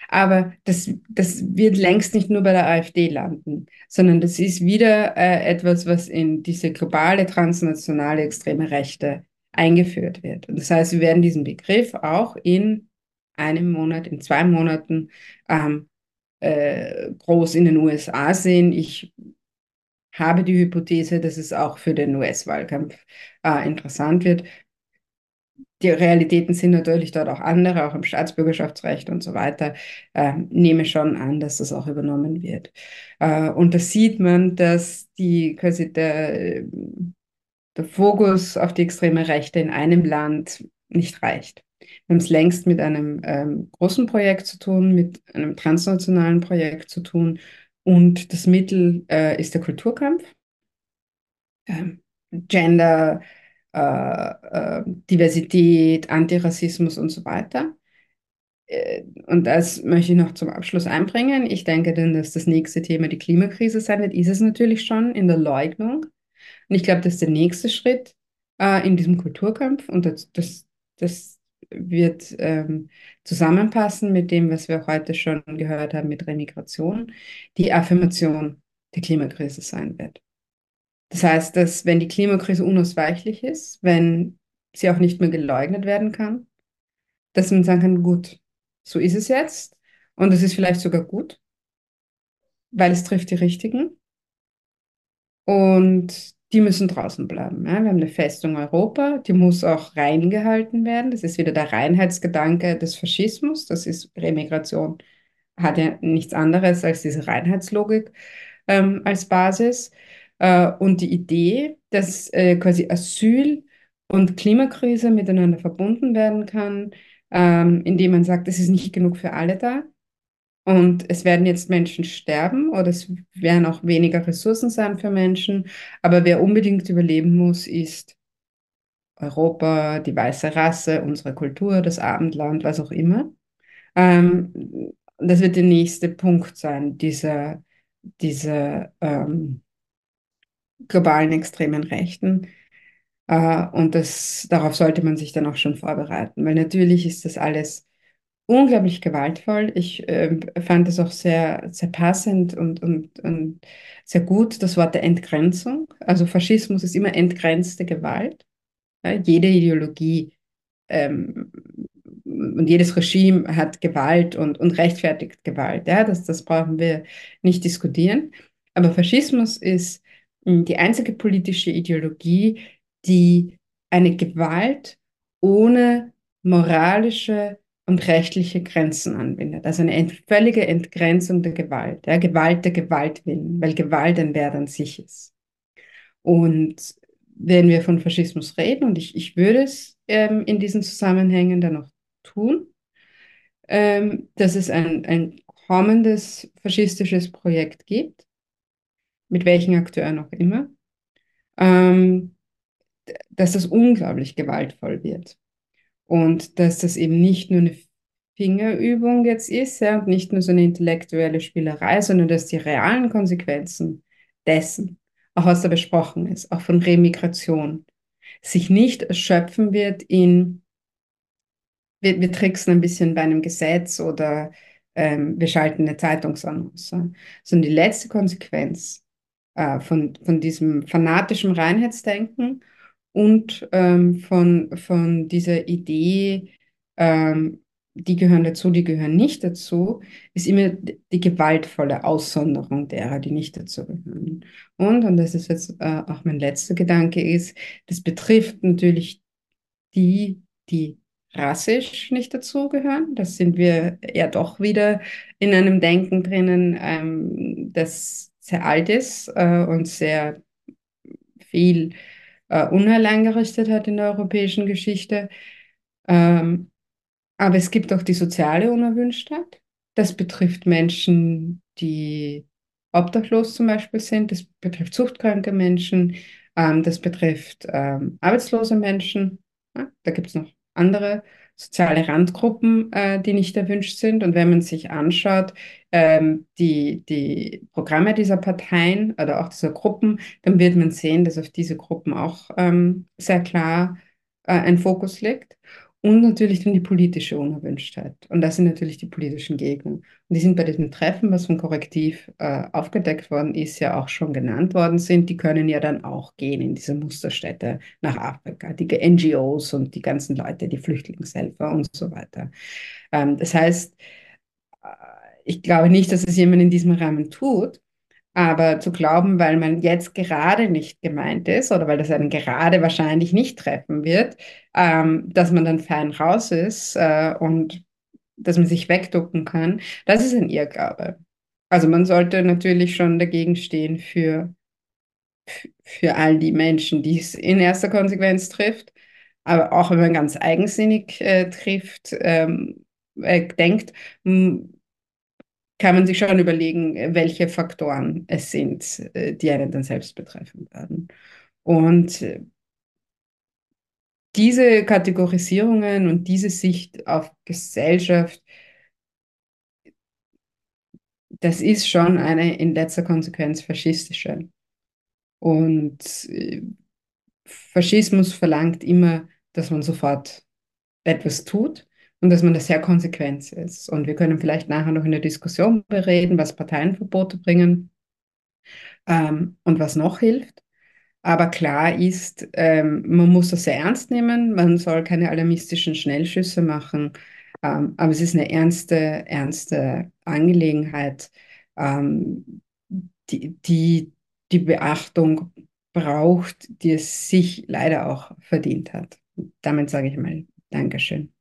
Aber das, das wird längst nicht nur bei der AfD landen, sondern das ist wieder äh, etwas, was in diese globale transnationale extreme Rechte eingeführt wird. Und das heißt, wir werden diesen Begriff auch in einem Monat, in zwei Monaten ähm, äh, groß in den USA sehen. Ich habe die Hypothese, dass es auch für den US-Wahlkampf äh, interessant wird, die Realitäten sind natürlich dort auch andere, auch im Staatsbürgerschaftsrecht und so weiter. Äh, nehme schon an, dass das auch übernommen wird. Äh, und da sieht man, dass die quasi der, der Fokus auf die extreme Rechte in einem Land nicht reicht. Wir haben es längst mit einem ähm, großen Projekt zu tun, mit einem transnationalen Projekt zu tun. Und das Mittel äh, ist der Kulturkampf. Ähm, Gender, äh, äh, Diversität, Antirassismus und so weiter. Äh, und das möchte ich noch zum Abschluss einbringen. Ich denke dann, dass das nächste Thema die Klimakrise sein wird. Ist es natürlich schon in der Leugnung. Und ich glaube, das ist der nächste Schritt äh, in diesem Kulturkampf. Und das, das, das wird ähm, zusammenpassen mit dem, was wir heute schon gehört haben mit Remigration, die Affirmation der Klimakrise sein wird. Das heißt, dass wenn die Klimakrise unausweichlich ist, wenn sie auch nicht mehr geleugnet werden kann, dass man sagen kann, gut, so ist es jetzt und es ist vielleicht sogar gut, weil es trifft die Richtigen und die müssen draußen bleiben. Ja? Wir haben eine Festung Europa, die muss auch rein gehalten werden. Das ist wieder der Reinheitsgedanke des Faschismus, das ist Remigration, hat ja nichts anderes als diese Reinheitslogik ähm, als Basis. Äh, und die Idee, dass äh, quasi Asyl und Klimakrise miteinander verbunden werden kann, ähm, indem man sagt, es ist nicht genug für alle da. Und es werden jetzt Menschen sterben oder es werden auch weniger Ressourcen sein für Menschen. Aber wer unbedingt überleben muss, ist Europa, die weiße Rasse, unsere Kultur, das Abendland, was auch immer. Ähm, das wird der nächste Punkt sein, dieser, dieser ähm, globalen extremen Rechten. Äh, und das, darauf sollte man sich dann auch schon vorbereiten, weil natürlich ist das alles unglaublich gewaltvoll. Ich äh, fand es auch sehr, sehr passend und, und, und sehr gut, das Wort der Entgrenzung. Also Faschismus ist immer entgrenzte Gewalt. Ja, jede Ideologie ähm, und jedes Regime hat Gewalt und, und rechtfertigt Gewalt. Ja, das, das brauchen wir nicht diskutieren. Aber Faschismus ist die einzige politische Ideologie, die eine Gewalt ohne moralische und rechtliche Grenzen anwendet. Also eine ent völlige Entgrenzung der Gewalt, ja, Gewalt der Gewalt willen, weil Gewalt ein Wert an sich ist. Und wenn wir von Faschismus reden, und ich, ich würde es ähm, in diesen Zusammenhängen dann noch tun, ähm, dass es ein, ein kommendes faschistisches Projekt gibt, mit welchen Akteuren auch immer, ähm, dass das unglaublich gewaltvoll wird. Und dass das eben nicht nur eine Fingerübung jetzt ist, ja, und nicht nur so eine intellektuelle Spielerei, sondern dass die realen Konsequenzen dessen, auch was da besprochen ist, auch von Remigration, sich nicht erschöpfen wird in, wir, wir tricksen ein bisschen bei einem Gesetz oder ähm, wir schalten eine Zeitungsannonce, sondern die letzte Konsequenz äh, von, von diesem fanatischen Reinheitsdenken und ähm, von, von dieser Idee, ähm, die gehören dazu, die gehören nicht dazu, ist immer die gewaltvolle Aussonderung derer, die nicht dazu gehören. Und, und das ist jetzt äh, auch mein letzter Gedanke, ist, das betrifft natürlich die, die rassisch nicht dazugehören. Das sind wir ja doch wieder in einem Denken drinnen, ähm, das sehr alt ist äh, und sehr viel äh, Unheil angerichtet hat in der europäischen Geschichte. Ähm, aber es gibt auch die soziale Unerwünschtheit. Das betrifft Menschen, die obdachlos zum Beispiel sind. Das betrifft suchtkranke Menschen. Ähm, das betrifft ähm, arbeitslose Menschen. Ja, da gibt es noch andere soziale Randgruppen, äh, die nicht erwünscht sind. Und wenn man sich anschaut, ähm, die, die Programme dieser Parteien oder auch dieser Gruppen, dann wird man sehen, dass auf diese Gruppen auch ähm, sehr klar äh, ein Fokus liegt. Und natürlich dann die politische Unerwünschtheit. Und das sind natürlich die politischen Gegner. Und die sind bei diesem Treffen, was von Korrektiv äh, aufgedeckt worden ist, ja auch schon genannt worden sind. Die können ja dann auch gehen in diese Musterstädte nach Afrika, die NGOs und die ganzen Leute, die Flüchtlingshelfer und so weiter. Ähm, das heißt, äh, ich glaube nicht, dass es jemand in diesem Rahmen tut. Aber zu glauben, weil man jetzt gerade nicht gemeint ist oder weil das einen gerade wahrscheinlich nicht treffen wird, ähm, dass man dann fein raus ist äh, und dass man sich wegducken kann, das ist ein Irrglaube. Also man sollte natürlich schon dagegen stehen für, für all die Menschen, die es in erster Konsequenz trifft. Aber auch wenn man ganz eigensinnig äh, trifft, ähm, äh, denkt, kann man sich schon überlegen, welche Faktoren es sind, äh, die einen dann selbst betreffen werden. Und äh, diese Kategorisierungen und diese Sicht auf Gesellschaft, das ist schon eine in letzter Konsequenz faschistische. Und äh, Faschismus verlangt immer, dass man sofort etwas tut und dass man da sehr konsequent ist. Und wir können vielleicht nachher noch in der Diskussion bereden, was Parteienverbote bringen ähm, und was noch hilft. Aber klar ist, ähm, man muss das sehr ernst nehmen, man soll keine alarmistischen Schnellschüsse machen, ähm, aber es ist eine ernste, ernste Angelegenheit, ähm, die, die die Beachtung braucht, die es sich leider auch verdient hat. Damit sage ich mal Dankeschön.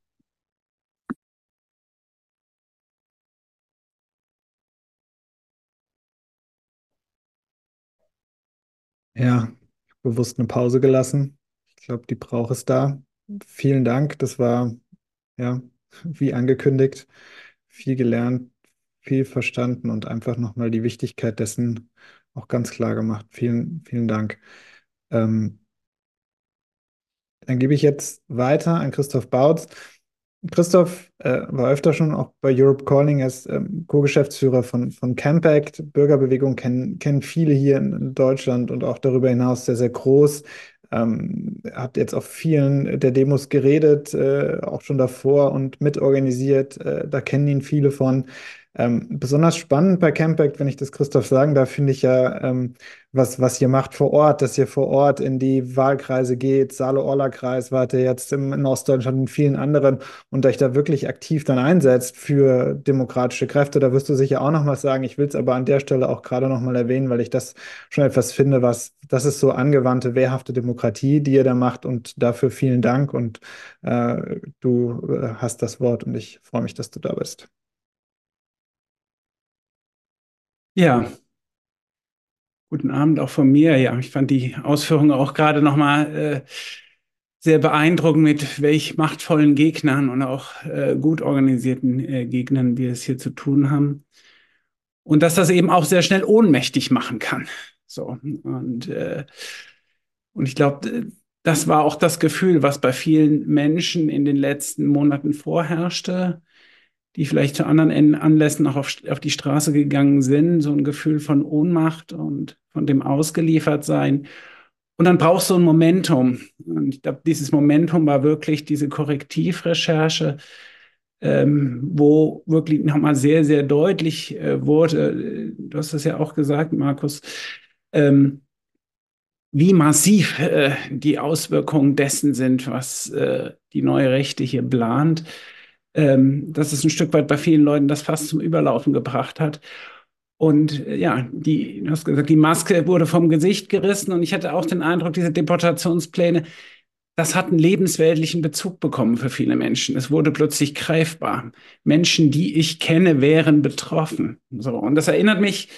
Ja, bewusst eine Pause gelassen. Ich glaube, die braucht es da. Vielen Dank. Das war, ja, wie angekündigt, viel gelernt, viel verstanden und einfach nochmal die Wichtigkeit dessen auch ganz klar gemacht. Vielen, vielen Dank. Ähm, dann gebe ich jetzt weiter an Christoph Bautz. Christoph äh, war öfter schon auch bei Europe Calling als ähm, Co-Geschäftsführer von, von Campact. Bürgerbewegung kennen, kennen viele hier in, Deutschland und auch darüber hinaus sehr, sehr groß. Ähm, habt jetzt auf vielen der Demos geredet, äh, auch schon davor und mitorganisiert. Äh, da kennen ihn viele von. Ähm, besonders spannend bei Campact, wenn ich das Christoph sagen darf, finde ich ja, ähm, was, was ihr macht vor Ort, dass ihr vor Ort in die Wahlkreise geht. Saale-Orla-Kreis wart ihr jetzt im, in Ostdeutschland und vielen anderen und euch da wirklich aktiv dann einsetzt für demokratische Kräfte. Da wirst du sicher auch noch was sagen. Ich will es aber an der Stelle auch gerade noch mal erwähnen, weil ich das schon etwas finde, was, das ist so angewandte, wehrhafte Demokratie, die ihr da macht und dafür vielen Dank und äh, du äh, hast das Wort und ich freue mich, dass du da bist. Ja, guten Abend auch von mir. Ja, ich fand die Ausführungen auch gerade nochmal äh, sehr beeindruckend, mit welch machtvollen Gegnern und auch äh, gut organisierten äh, Gegnern wir es hier zu tun haben. Und dass das eben auch sehr schnell ohnmächtig machen kann. So, und, äh, und ich glaube, das war auch das Gefühl, was bei vielen Menschen in den letzten Monaten vorherrschte die vielleicht zu anderen Anlässen auch auf, auf die Straße gegangen sind, so ein Gefühl von Ohnmacht und von dem Ausgeliefertsein. Und dann brauchst du ein Momentum. Und ich glaube, dieses Momentum war wirklich diese Korrektivrecherche, ähm, wo wirklich nochmal sehr, sehr deutlich äh, wurde, du hast das ja auch gesagt, Markus, ähm, wie massiv äh, die Auswirkungen dessen sind, was äh, die neue Rechte hier plant. Ähm, dass es ein Stück weit bei vielen Leuten das fast zum Überlaufen gebracht hat. Und äh, ja, die, du hast gesagt, die Maske wurde vom Gesicht gerissen und ich hatte auch den Eindruck, diese Deportationspläne, das hat einen lebensweltlichen Bezug bekommen für viele Menschen. Es wurde plötzlich greifbar. Menschen, die ich kenne, wären betroffen. So. Und das erinnert mich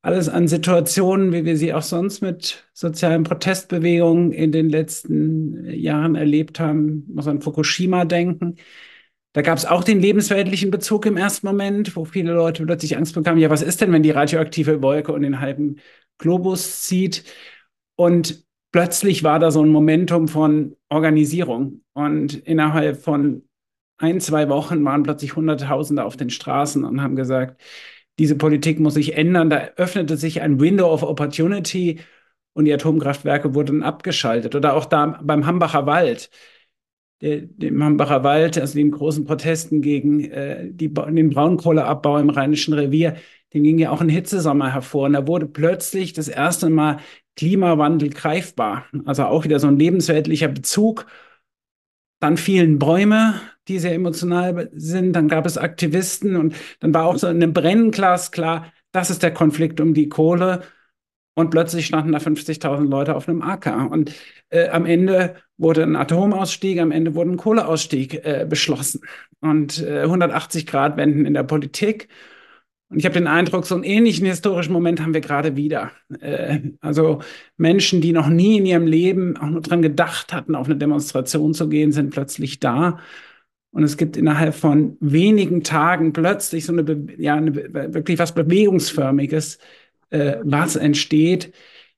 alles an Situationen, wie wir sie auch sonst mit sozialen Protestbewegungen in den letzten Jahren erlebt haben. Ich muss an Fukushima denken. Da gab es auch den lebensweltlichen Bezug im ersten Moment, wo viele Leute plötzlich Angst bekamen, ja, was ist denn, wenn die radioaktive Wolke und den halben Globus zieht? Und plötzlich war da so ein Momentum von Organisierung. Und innerhalb von ein, zwei Wochen waren plötzlich Hunderttausende auf den Straßen und haben gesagt, diese Politik muss sich ändern. Da öffnete sich ein Window of Opportunity und die Atomkraftwerke wurden abgeschaltet. Oder auch da beim Hambacher Wald, der, dem Hambacher Wald, also den großen Protesten gegen äh, die, den Braunkohleabbau im Rheinischen Revier, dem ging ja auch ein Hitzesommer hervor. Und da wurde plötzlich das erste Mal Klimawandel greifbar. Also auch wieder so ein lebensweltlicher Bezug. Dann fielen Bäume, die sehr emotional sind. Dann gab es Aktivisten und dann war auch so in einem Brennglas klar, das ist der Konflikt um die Kohle. Und plötzlich standen da 50.000 Leute auf einem Acker. Und äh, am Ende wurde ein Atomausstieg, am Ende wurde ein Kohleausstieg äh, beschlossen. Und äh, 180 Grad Wenden in der Politik. Und ich habe den Eindruck, so einen ähnlichen historischen Moment haben wir gerade wieder. Äh, also Menschen, die noch nie in ihrem Leben auch nur dran gedacht hatten, auf eine Demonstration zu gehen, sind plötzlich da. Und es gibt innerhalb von wenigen Tagen plötzlich so eine, ja, eine, wirklich was Bewegungsförmiges, äh, was entsteht.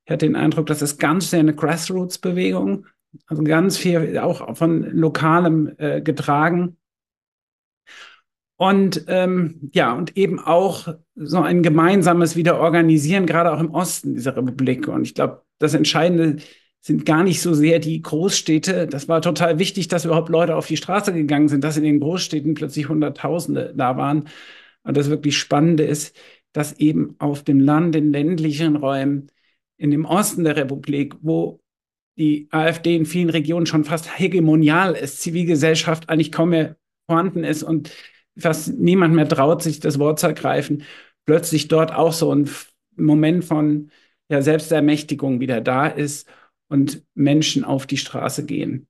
Ich hatte den Eindruck, das ist ganz sehr eine Grassroots-Bewegung, also ganz viel auch von Lokalem äh, getragen. Und ähm, ja, und eben auch so ein gemeinsames Wiederorganisieren, gerade auch im Osten dieser Republik. Und ich glaube, das Entscheidende sind gar nicht so sehr die Großstädte. Das war total wichtig, dass überhaupt Leute auf die Straße gegangen sind, dass in den Großstädten plötzlich Hunderttausende da waren. Und das wirklich Spannende ist, dass eben auf dem Land, in ländlichen Räumen, in dem Osten der Republik, wo die AfD in vielen Regionen schon fast hegemonial ist, Zivilgesellschaft eigentlich kaum mehr vorhanden ist und fast niemand mehr traut, sich das Wort zu ergreifen, plötzlich dort auch so ein Moment von ja, Selbstermächtigung wieder da ist und Menschen auf die Straße gehen.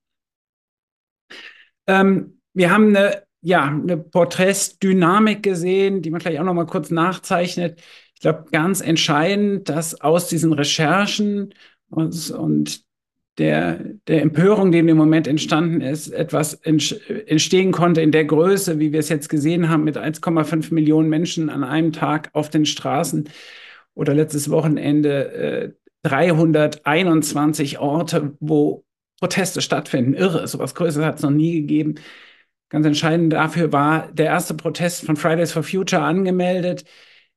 Ähm, wir haben eine, ja, eine Porträtsdynamik gesehen, die man vielleicht auch noch mal kurz nachzeichnet. Ich glaube, ganz entscheidend, dass aus diesen Recherchen und, und der, der Empörung, die im Moment entstanden ist, etwas entstehen konnte in der Größe, wie wir es jetzt gesehen haben, mit 1,5 Millionen Menschen an einem Tag auf den Straßen oder letztes Wochenende äh, 321 Orte, wo Proteste stattfinden. Irre, sowas Größeres hat es noch nie gegeben. Ganz entscheidend dafür war der erste Protest von Fridays for Future angemeldet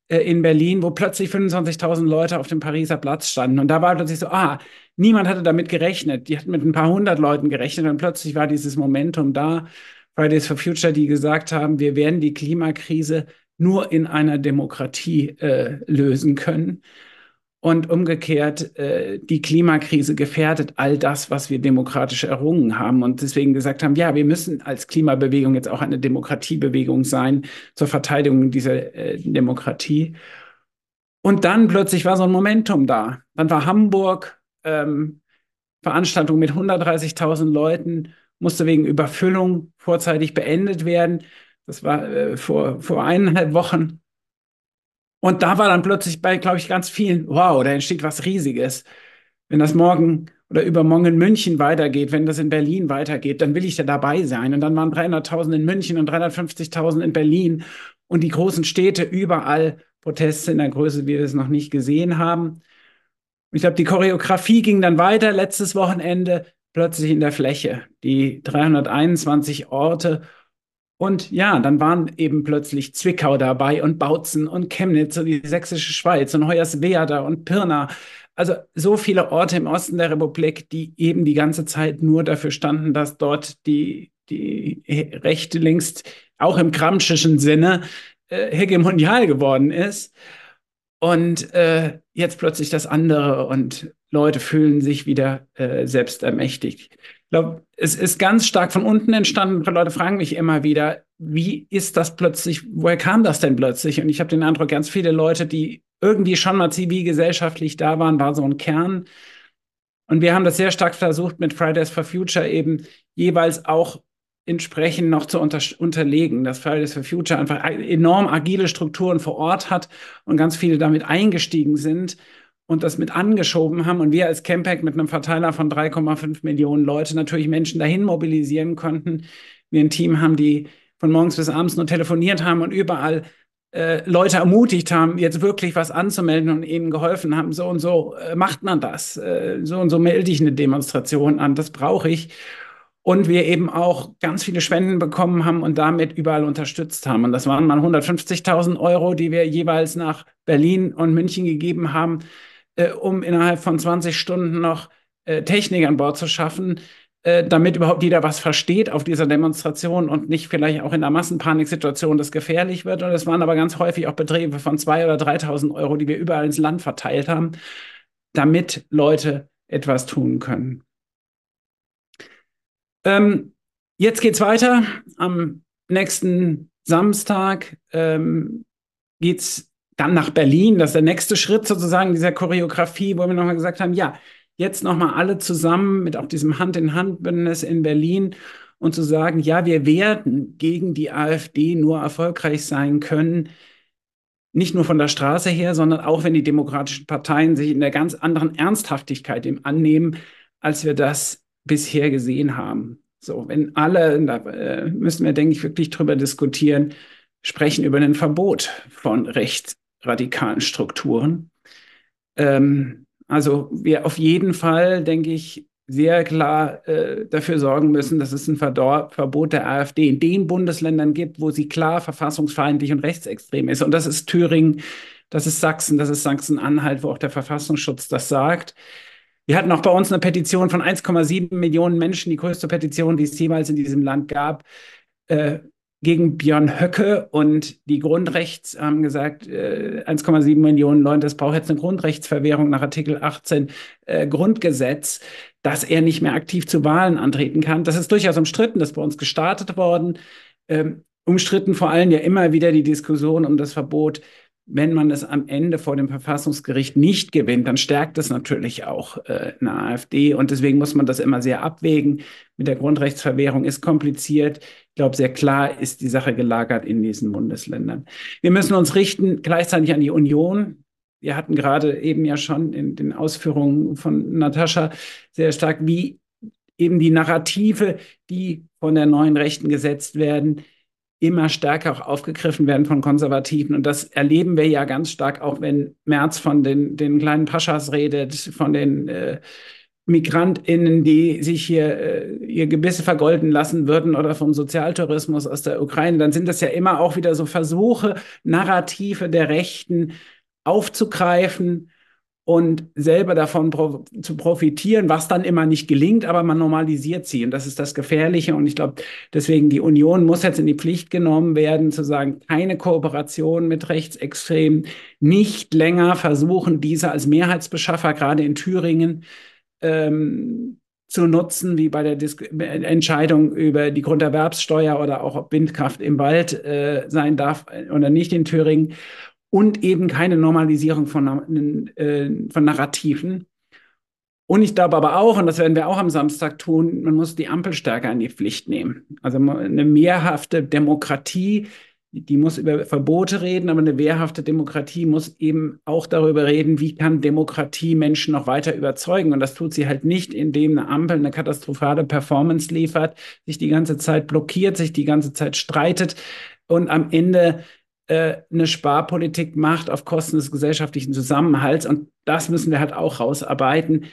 äh, in Berlin, wo plötzlich 25.000 Leute auf dem Pariser Platz standen. Und da war plötzlich so, ah, niemand hatte damit gerechnet. Die hatten mit ein paar hundert Leuten gerechnet und plötzlich war dieses Momentum da. Fridays for Future, die gesagt haben, wir werden die Klimakrise nur in einer Demokratie äh, lösen können. Und umgekehrt, äh, die Klimakrise gefährdet all das, was wir demokratisch errungen haben. Und deswegen gesagt haben, ja, wir müssen als Klimabewegung jetzt auch eine Demokratiebewegung sein zur Verteidigung dieser äh, Demokratie. Und dann plötzlich war so ein Momentum da. Dann war Hamburg, ähm, Veranstaltung mit 130.000 Leuten, musste wegen Überfüllung vorzeitig beendet werden. Das war äh, vor, vor eineinhalb Wochen. Und da war dann plötzlich bei, glaube ich, ganz vielen, wow, da entsteht was Riesiges. Wenn das morgen oder übermorgen in München weitergeht, wenn das in Berlin weitergeht, dann will ich da dabei sein. Und dann waren 300.000 in München und 350.000 in Berlin und die großen Städte überall Proteste in der Größe, wie wir es noch nicht gesehen haben. Ich glaube, die Choreografie ging dann weiter letztes Wochenende plötzlich in der Fläche. Die 321 Orte und ja, dann waren eben plötzlich Zwickau dabei und Bautzen und Chemnitz und die sächsische Schweiz und Hoyerswerda und Pirna. Also so viele Orte im Osten der Republik, die eben die ganze Zeit nur dafür standen, dass dort die, die Rechte längst auch im Gramscischen Sinne äh, hegemonial geworden ist. Und äh, jetzt plötzlich das andere und Leute fühlen sich wieder äh, selbst ermächtigt. Glaube, es ist ganz stark von unten entstanden. Leute fragen mich immer wieder, wie ist das plötzlich, woher kam das denn plötzlich? Und ich habe den Eindruck, ganz viele Leute, die irgendwie schon mal zivilgesellschaftlich da waren, war so ein Kern. Und wir haben das sehr stark versucht, mit Fridays for Future eben jeweils auch entsprechend noch zu unter unterlegen, dass Fridays for Future einfach enorm agile Strukturen vor Ort hat und ganz viele damit eingestiegen sind und das mit angeschoben haben und wir als Campact mit einem Verteiler von 3,5 Millionen Leute natürlich Menschen dahin mobilisieren konnten. Wir ein Team haben, die von morgens bis abends nur telefoniert haben und überall äh, Leute ermutigt haben, jetzt wirklich was anzumelden und ihnen geholfen haben, so und so äh, macht man das, äh, so und so melde ich eine Demonstration an, das brauche ich. Und wir eben auch ganz viele Spenden bekommen haben und damit überall unterstützt haben. Und das waren mal 150.000 Euro, die wir jeweils nach Berlin und München gegeben haben, äh, um innerhalb von 20 Stunden noch äh, Technik an Bord zu schaffen, äh, damit überhaupt jeder was versteht auf dieser Demonstration und nicht vielleicht auch in einer Massenpaniksituation das gefährlich wird. Und es waren aber ganz häufig auch Beträge von 2.000 oder 3.000 Euro, die wir überall ins Land verteilt haben, damit Leute etwas tun können. Ähm, jetzt geht's weiter. Am nächsten Samstag ähm, geht's dann nach Berlin. Das ist der nächste Schritt sozusagen dieser Choreografie, wo wir nochmal gesagt haben, ja, jetzt nochmal alle zusammen mit auch diesem Hand-in-Hand-Bündnis in Berlin und zu sagen, ja, wir werden gegen die AfD nur erfolgreich sein können, nicht nur von der Straße her, sondern auch wenn die demokratischen Parteien sich in der ganz anderen Ernsthaftigkeit dem annehmen, als wir das bisher gesehen haben. So, wenn alle, da äh, müssen wir, denke ich, wirklich drüber diskutieren, sprechen über ein Verbot von rechtsradikalen Strukturen. Ähm, also wir auf jeden Fall, denke ich, sehr klar äh, dafür sorgen müssen, dass es ein Verdor Verbot der AfD in den Bundesländern gibt, wo sie klar verfassungsfeindlich und rechtsextrem ist. Und das ist Thüringen, das ist Sachsen, das ist Sachsen-Anhalt, wo auch der Verfassungsschutz das sagt. Wir hatten auch bei uns eine Petition von 1,7 Millionen Menschen, die größte Petition, die es jemals in diesem Land gab, äh, gegen Björn Höcke und die Grundrechts haben gesagt, äh, 1,7 Millionen Leute, das braucht jetzt eine Grundrechtsverwehrung nach Artikel 18 äh, Grundgesetz, dass er nicht mehr aktiv zu Wahlen antreten kann. Das ist durchaus umstritten, das ist bei uns gestartet worden. Ähm, umstritten vor allem ja immer wieder die Diskussion um das Verbot wenn man es am Ende vor dem Verfassungsgericht nicht gewinnt, dann stärkt es natürlich auch äh, eine AfD. Und deswegen muss man das immer sehr abwägen. Mit der Grundrechtsverwehrung ist kompliziert. Ich glaube, sehr klar ist die Sache gelagert in diesen Bundesländern. Wir müssen uns richten gleichzeitig an die Union. Wir hatten gerade eben ja schon in den Ausführungen von Natascha sehr stark, wie eben die Narrative, die von der neuen Rechten gesetzt werden, immer stärker auch aufgegriffen werden von Konservativen. Und das erleben wir ja ganz stark auch, wenn Merz von den, den kleinen Paschas redet, von den äh, MigrantInnen, die sich hier äh, ihr Gebisse vergolden lassen würden oder vom Sozialtourismus aus der Ukraine, dann sind das ja immer auch wieder so Versuche, Narrative der Rechten aufzugreifen und selber davon pro zu profitieren, was dann immer nicht gelingt, aber man normalisiert sie. Und das ist das Gefährliche. Und ich glaube, deswegen die Union muss jetzt in die Pflicht genommen werden, zu sagen, keine Kooperation mit Rechtsextremen, nicht länger versuchen, diese als Mehrheitsbeschaffer, gerade in Thüringen, ähm, zu nutzen, wie bei der Dis Entscheidung über die Grunderwerbssteuer oder auch ob Windkraft im Wald äh, sein darf oder nicht in Thüringen und eben keine Normalisierung von, äh, von Narrativen. Und ich glaube aber auch, und das werden wir auch am Samstag tun, man muss die Ampel stärker in die Pflicht nehmen. Also eine mehrhafte Demokratie, die muss über Verbote reden, aber eine wehrhafte Demokratie muss eben auch darüber reden, wie kann Demokratie Menschen noch weiter überzeugen. Und das tut sie halt nicht, indem eine Ampel eine katastrophale Performance liefert, sich die ganze Zeit blockiert, sich die ganze Zeit streitet und am Ende äh, eine Sparpolitik macht auf Kosten des gesellschaftlichen Zusammenhalts. Und das müssen wir halt auch rausarbeiten.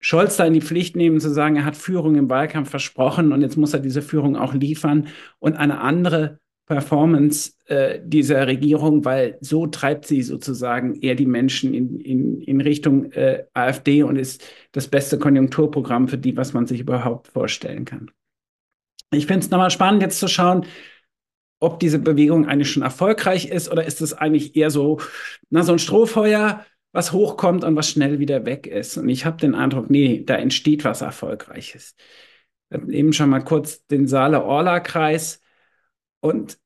Scholz da in die Pflicht nehmen, zu sagen, er hat Führung im Wahlkampf versprochen und jetzt muss er diese Führung auch liefern und eine andere Performance äh, dieser Regierung, weil so treibt sie sozusagen eher die Menschen in, in, in Richtung äh, AfD und ist das beste Konjunkturprogramm für die, was man sich überhaupt vorstellen kann. Ich finde es nochmal spannend, jetzt zu schauen, ob diese Bewegung eigentlich schon erfolgreich ist oder ist es eigentlich eher so, na, so ein Strohfeuer, was hochkommt und was schnell wieder weg ist. Und ich habe den Eindruck, nee, da entsteht was Erfolgreiches. Wir hatten eben schon mal kurz den Saale-Orla-Kreis. Und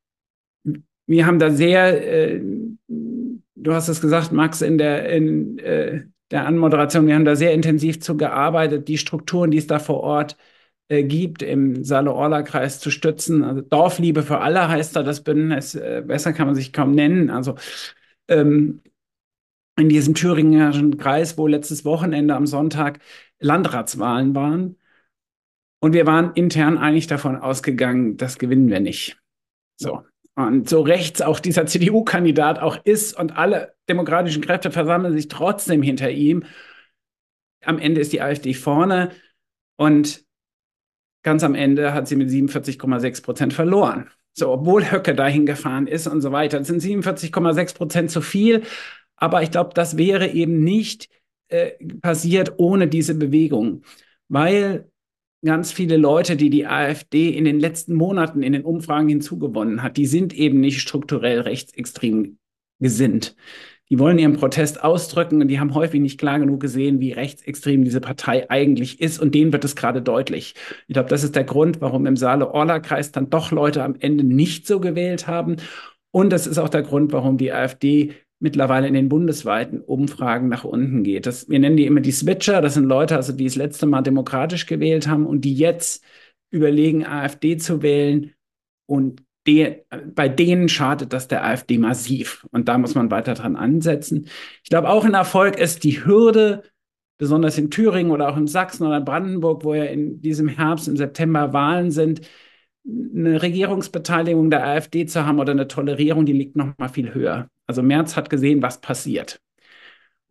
wir haben da sehr, äh, du hast es gesagt, Max, in der, in, äh, der Anmoderation, wir haben da sehr intensiv zu gearbeitet, die Strukturen, die es da vor Ort äh, gibt, im Saale-Orla-Kreis zu stützen. Also Dorfliebe für alle heißt da das Bündnis, äh, besser kann man sich kaum nennen. Also ähm, in diesem thüringischen Kreis, wo letztes Wochenende am Sonntag Landratswahlen waren. Und wir waren intern eigentlich davon ausgegangen, das gewinnen wir nicht. So. Und so rechts auch dieser CDU-Kandidat auch ist und alle demokratischen Kräfte versammeln sich trotzdem hinter ihm. Am Ende ist die AfD vorne und ganz am Ende hat sie mit 47,6 Prozent verloren. So, obwohl Höcke dahin gefahren ist und so weiter. Das sind 47,6 Prozent zu viel. Aber ich glaube, das wäre eben nicht äh, passiert ohne diese Bewegung, weil ganz viele Leute, die die AfD in den letzten Monaten in den Umfragen hinzugewonnen hat, die sind eben nicht strukturell rechtsextrem gesinnt. Die wollen ihren Protest ausdrücken und die haben häufig nicht klar genug gesehen, wie rechtsextrem diese Partei eigentlich ist und denen wird es gerade deutlich. Ich glaube, das ist der Grund, warum im Saale-Orla-Kreis dann doch Leute am Ende nicht so gewählt haben. Und das ist auch der Grund, warum die AfD mittlerweile in den bundesweiten Umfragen nach unten geht. Das, wir nennen die immer die Switcher. Das sind Leute, also die das letzte Mal demokratisch gewählt haben und die jetzt überlegen, AfD zu wählen. Und de, bei denen schadet das der AfD massiv. Und da muss man weiter dran ansetzen. Ich glaube, auch ein Erfolg ist die Hürde, besonders in Thüringen oder auch in Sachsen oder Brandenburg, wo ja in diesem Herbst, im September Wahlen sind, eine Regierungsbeteiligung der AfD zu haben oder eine Tolerierung, die liegt noch mal viel höher. Also Merz hat gesehen, was passiert.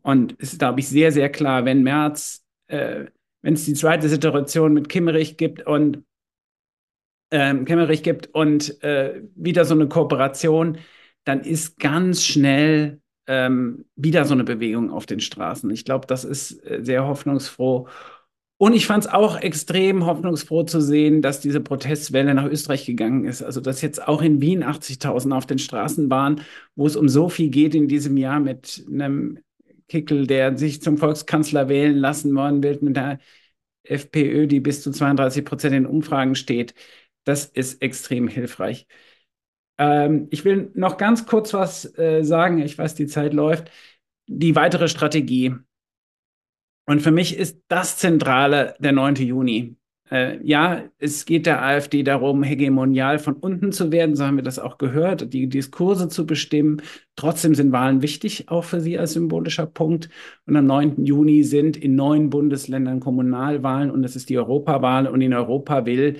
Und es ist, glaube ich, sehr, sehr klar, wenn Merz, äh, wenn es die zweite Situation mit Kimmerich gibt und ähm, Kimmerich gibt und äh, wieder so eine Kooperation, dann ist ganz schnell ähm, wieder so eine Bewegung auf den Straßen. Ich glaube, das ist äh, sehr hoffnungsfroh. Und ich fand es auch extrem hoffnungsfroh zu sehen, dass diese Protestwelle nach Österreich gegangen ist. Also dass jetzt auch in Wien 80.000 auf den Straßen waren, wo es um so viel geht in diesem Jahr mit einem Kickel, der sich zum Volkskanzler wählen lassen worden will, mit der FPÖ, die bis zu 32 Prozent in Umfragen steht. Das ist extrem hilfreich. Ähm, ich will noch ganz kurz was äh, sagen. Ich weiß, die Zeit läuft. Die weitere Strategie. Und für mich ist das Zentrale der 9. Juni. Äh, ja, es geht der AfD darum, hegemonial von unten zu werden, so haben wir das auch gehört, die Diskurse zu bestimmen. Trotzdem sind Wahlen wichtig, auch für sie als symbolischer Punkt. Und am 9. Juni sind in neun Bundesländern Kommunalwahlen und es ist die Europawahl und in Europa will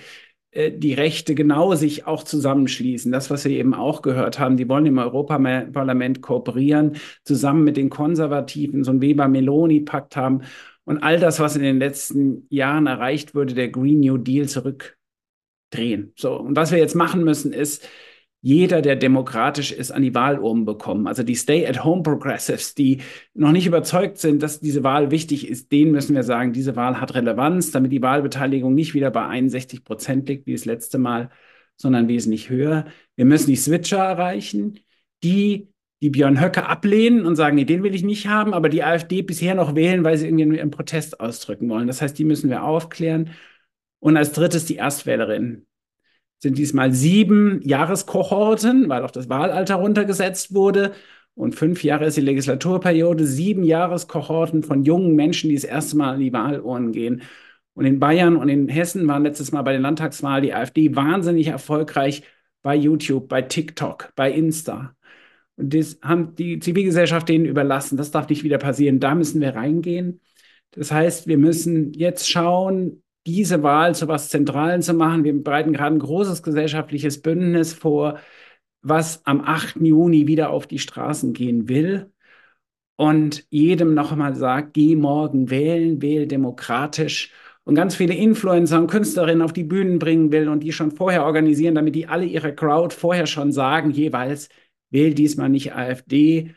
die Rechte genau sich auch zusammenschließen. Das, was wir eben auch gehört haben, die wollen im Europaparlament kooperieren, zusammen mit den Konservativen, so ein Weber-Meloni-Pakt haben und all das, was in den letzten Jahren erreicht wurde, der Green New Deal zurückdrehen. So, und was wir jetzt machen müssen, ist, jeder, der demokratisch ist, an die Wahlurnen bekommen. Also die Stay-at-Home-Progressives, die noch nicht überzeugt sind, dass diese Wahl wichtig ist, denen müssen wir sagen, diese Wahl hat Relevanz, damit die Wahlbeteiligung nicht wieder bei 61 Prozent liegt, wie das letzte Mal, sondern wesentlich höher. Wir müssen die Switcher erreichen, die die Björn Höcke ablehnen und sagen, nee, den will ich nicht haben, aber die AfD bisher noch wählen, weil sie irgendwie einen Protest ausdrücken wollen. Das heißt, die müssen wir aufklären. Und als drittes die Erstwählerinnen sind diesmal sieben Jahreskohorten, weil auch das Wahlalter runtergesetzt wurde. Und fünf Jahre ist die Legislaturperiode, sieben Jahreskohorten von jungen Menschen, die das erste Mal an die Wahlurnen gehen. Und in Bayern und in Hessen waren letztes Mal bei den Landtagswahlen die AfD wahnsinnig erfolgreich bei YouTube, bei TikTok, bei Insta. Und das haben die Zivilgesellschaft denen überlassen. Das darf nicht wieder passieren. Da müssen wir reingehen. Das heißt, wir müssen jetzt schauen, diese Wahl zu was Zentralen zu machen. Wir bereiten gerade ein großes gesellschaftliches Bündnis vor, was am 8. Juni wieder auf die Straßen gehen will und jedem nochmal sagt, geh morgen wählen, wähl demokratisch und ganz viele Influencer und Künstlerinnen auf die Bühnen bringen will und die schon vorher organisieren, damit die alle ihre Crowd vorher schon sagen, jeweils, wähl diesmal nicht AfD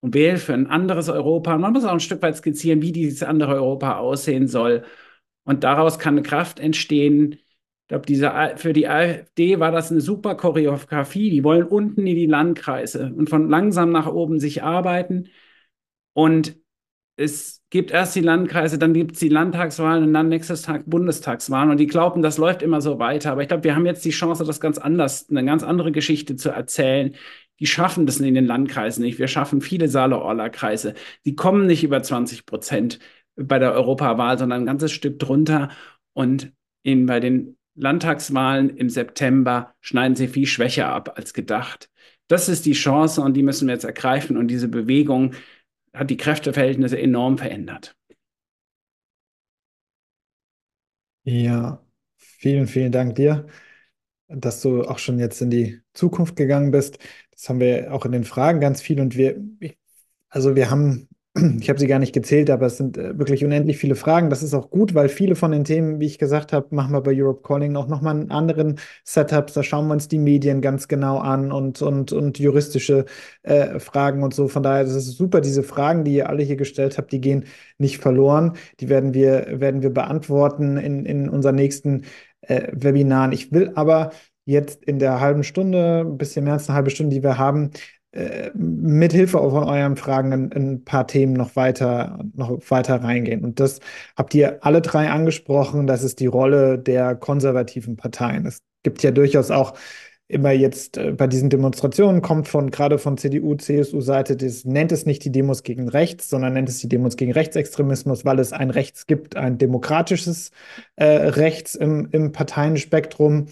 und wähl für ein anderes Europa. Man muss auch ein Stück weit skizzieren, wie dieses andere Europa aussehen soll. Und daraus kann Kraft entstehen. Ich glaube, diese, für die AfD war das eine super Choreografie. Die wollen unten in die Landkreise und von langsam nach oben sich arbeiten. Und es gibt erst die Landkreise, dann gibt es die Landtagswahlen und dann nächstes Tag Bundestagswahlen. Und die glauben, das läuft immer so weiter. Aber ich glaube, wir haben jetzt die Chance, das ganz anders, eine ganz andere Geschichte zu erzählen. Die schaffen das in den Landkreisen nicht. Wir schaffen viele Saale-Orla-Kreise. Die kommen nicht über 20 Prozent bei der Europawahl, sondern ein ganzes Stück drunter. Und in, bei den Landtagswahlen im September schneiden sie viel schwächer ab als gedacht. Das ist die Chance und die müssen wir jetzt ergreifen. Und diese Bewegung, hat die Kräfteverhältnisse enorm verändert. Ja, vielen, vielen Dank dir, dass du auch schon jetzt in die Zukunft gegangen bist. Das haben wir auch in den Fragen ganz viel und wir, also wir haben ich habe sie gar nicht gezählt, aber es sind äh, wirklich unendlich viele Fragen. Das ist auch gut, weil viele von den Themen, wie ich gesagt habe, machen wir bei Europe Calling auch nochmal einen anderen Setups. Da schauen wir uns die Medien ganz genau an und, und, und juristische äh, Fragen und so. Von daher ist es super. Diese Fragen, die ihr alle hier gestellt habt, die gehen nicht verloren. Die werden wir, werden wir beantworten in, in unseren nächsten äh, Webinaren. Ich will aber jetzt in der halben Stunde, ein bisschen mehr als eine halbe Stunde, die wir haben, äh, mit Hilfe von euren Fragen in, in, ein paar Themen noch weiter, noch weiter reingehen. Und das habt ihr alle drei angesprochen. Das ist die Rolle der konservativen Parteien. Es gibt ja durchaus auch immer jetzt äh, bei diesen Demonstrationen kommt von gerade von CDU, CSU-Seite, das nennt es nicht die Demos gegen rechts, sondern nennt es die Demos gegen Rechtsextremismus, weil es ein Rechts gibt, ein demokratisches äh, Rechts im, im Parteienspektrum.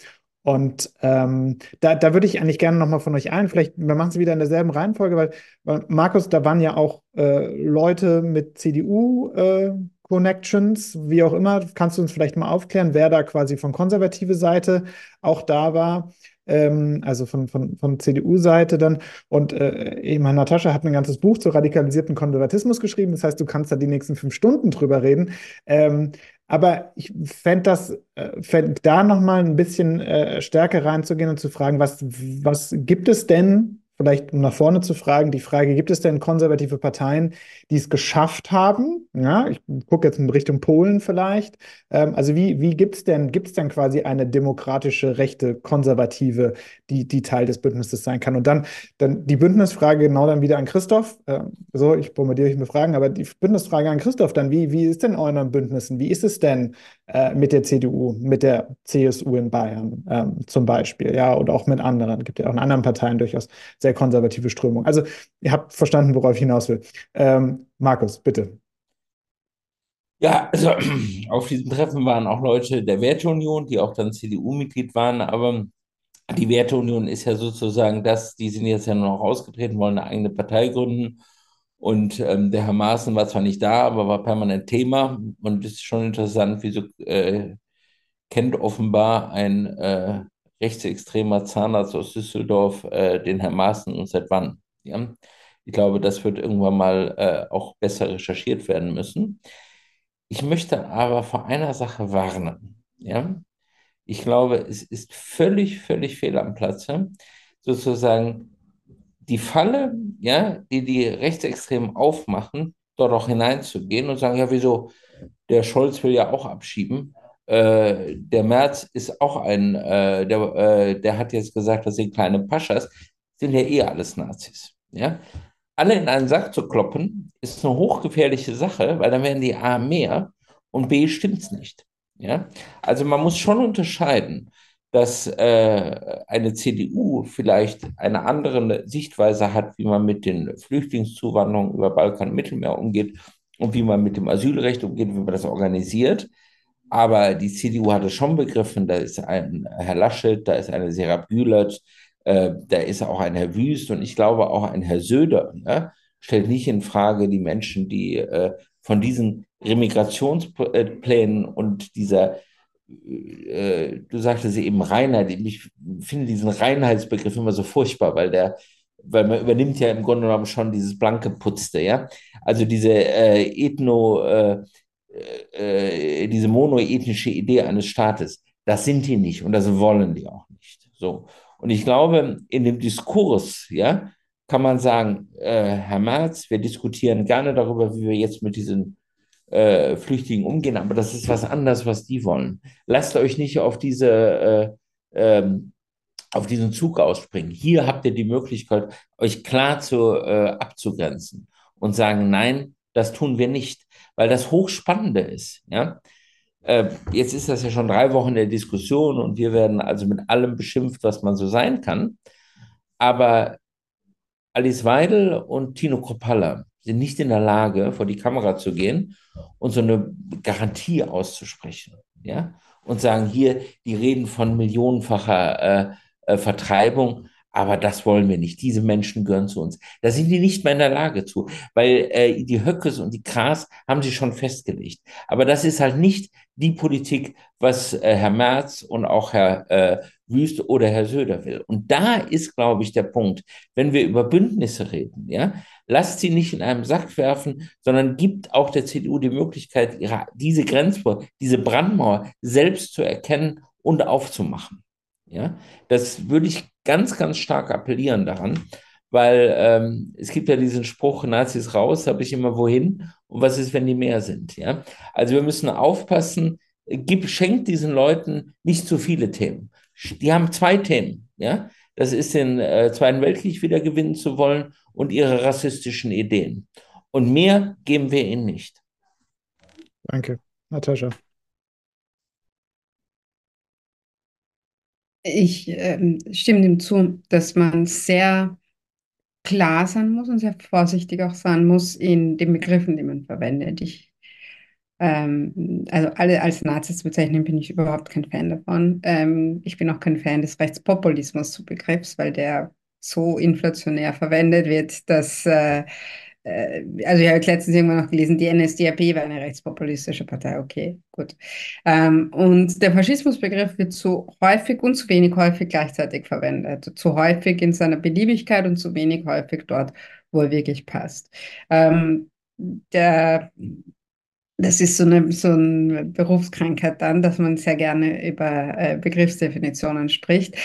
Und ähm, da, da würde ich eigentlich gerne nochmal von euch allen, vielleicht, wir machen es wieder in derselben Reihenfolge, weil, weil Markus, da waren ja auch äh, Leute mit CDU-Connections, äh, wie auch immer. Kannst du uns vielleicht mal aufklären, wer da quasi von konservative Seite auch da war? Ähm, also von, von, von CDU-Seite dann. Und äh, ich meine, Natascha hat ein ganzes Buch zu radikalisierten Konservatismus geschrieben. Das heißt, du kannst da die nächsten fünf Stunden drüber reden. Ähm, aber ich fände das, äh, fänd da nochmal ein bisschen äh, stärker reinzugehen und zu fragen, was, was gibt es denn vielleicht um nach vorne zu fragen, die Frage, gibt es denn konservative Parteien, die es geschafft haben? Ja, ich gucke jetzt in Richtung Polen vielleicht. Ähm, also wie, wie gibt es denn, gibt es denn quasi eine demokratische, rechte, konservative, die, die Teil des Bündnisses sein kann? Und dann, dann die Bündnisfrage genau dann wieder an Christoph. Ähm, so, ich bombardiere euch mit Fragen, aber die Bündnisfrage an Christoph dann, wie, wie ist denn euren Bündnissen? Wie ist es denn äh, mit der CDU, mit der CSU in Bayern ähm, zum Beispiel? Ja, oder auch mit anderen. Gibt ja auch in anderen Parteien durchaus sehr konservative Strömung. Also ihr habt verstanden, worauf ich hinaus will. Ähm, Markus, bitte. Ja, also auf diesem Treffen waren auch Leute der Werteunion, die auch dann CDU-Mitglied waren, aber die Werteunion ist ja sozusagen das, die sind jetzt ja nur noch ausgetreten, wollen eine eigene Partei gründen. Und ähm, der Herr Maaßen war zwar nicht da, aber war permanent Thema. Und es ist schon interessant, wieso äh, kennt offenbar ein äh, rechtsextremer Zahnarzt aus Düsseldorf äh, den Herrn Maaßen und seit wann. Ja? Ich glaube, das wird irgendwann mal äh, auch besser recherchiert werden müssen. Ich möchte aber vor einer Sache warnen. Ja? Ich glaube, es ist völlig, völlig fehl am Platze, sozusagen die Falle, ja, die die Rechtsextremen aufmachen, dort auch hineinzugehen und sagen, ja, wieso, der Scholz will ja auch abschieben. Äh, der Merz ist auch ein, äh, der, äh, der hat jetzt gesagt, das sind kleine Paschas, sind ja eh alles Nazis. Ja? Alle in einen Sack zu kloppen, ist eine hochgefährliche Sache, weil dann werden die A mehr und B stimmt es nicht. Ja? Also man muss schon unterscheiden, dass äh, eine CDU vielleicht eine andere Sichtweise hat, wie man mit den Flüchtlingszuwanderungen über Balkan und Mittelmeer umgeht und wie man mit dem Asylrecht umgeht, wie man das organisiert. Aber die CDU hat es schon begriffen, da ist ein Herr Laschet, da ist eine Serap Gülert, äh, da ist auch ein Herr Wüst und ich glaube auch ein Herr Söder, ne, stellt nicht in Frage die Menschen, die äh, von diesen Remigrationsplänen und dieser, äh, du sagtest eben Reinheit, ich finde diesen Reinheitsbegriff immer so furchtbar, weil der, weil man übernimmt ja im Grunde genommen schon dieses blanke Putzte, ja. Also diese äh, Ethno, äh, äh, diese monoethnische Idee eines Staates, das sind die nicht und das wollen die auch nicht. So. Und ich glaube, in dem Diskurs, ja, kann man sagen, äh, Herr Merz, wir diskutieren gerne darüber, wie wir jetzt mit diesen äh, Flüchtlingen umgehen, aber das ist was anderes, was die wollen. Lasst euch nicht auf diese äh, ähm, auf diesen Zug ausspringen. Hier habt ihr die Möglichkeit, euch klar zu, äh, abzugrenzen und sagen, nein, Das tun wir nicht, weil das Hochspannende ist. Ja? Äh, jetzt ist das ja schon drei Wochen der Diskussion und wir werden also mit allem beschimpft, was man so sein kann. Aber Alice Weidel und Tino Kropalla sind nicht in der Lage, vor die Kamera zu gehen und so eine Garantie auszusprechen. Ja? Und sagen, hier, die reden von millionenfacher äh, äh, Vertreibung. Aber das wollen wir nicht. Diese Menschen gehören zu uns. Da sind die nicht mehr in der Lage zu, weil äh, die Höckes und die Kras haben sie schon festgelegt. Aber das ist halt nicht die Politik, was äh, Herr Merz und auch Herr äh, Wüst oder Herr Söder will. Und da ist, glaube ich, der Punkt, wenn wir über Bündnisse reden, ja, lasst sie nicht in einem Sack werfen, sondern gibt auch der CDU die Möglichkeit, ihre, diese Grenzmauer, diese Brandmauer selbst zu erkennen und aufzumachen. Ja, das würde ich ganz, ganz stark appellieren daran, weil ähm, es gibt ja diesen Spruch, Nazis raus, habe ich immer wohin und was ist, wenn die mehr sind? Ja, also wir müssen aufpassen, gib, schenkt diesen Leuten nicht zu viele Themen. Die haben zwei Themen, ja, das ist den äh, Zweiten Weltkrieg wieder gewinnen zu wollen und ihre rassistischen Ideen. Und mehr geben wir ihnen nicht. Danke, Natascha. Ich ähm, stimme dem zu, dass man sehr klar sein muss und sehr vorsichtig auch sein muss in den Begriffen, die man verwendet. Ich, ähm, also alle als Nazis bezeichnen, bin ich überhaupt kein Fan davon. Ähm, ich bin auch kein Fan des Rechtspopulismus zu Begriffs, weil der so inflationär verwendet wird, dass äh, also ich habe letztens irgendwann noch gelesen, die NSDAP war eine rechtspopulistische Partei, okay, gut. Ähm, und der Faschismusbegriff wird zu häufig und zu wenig häufig gleichzeitig verwendet. Zu häufig in seiner Beliebigkeit und zu wenig häufig dort, wo er wirklich passt. Ähm, der das ist so eine, so eine Berufskrankheit dann, dass man sehr gerne über äh, Begriffsdefinitionen spricht.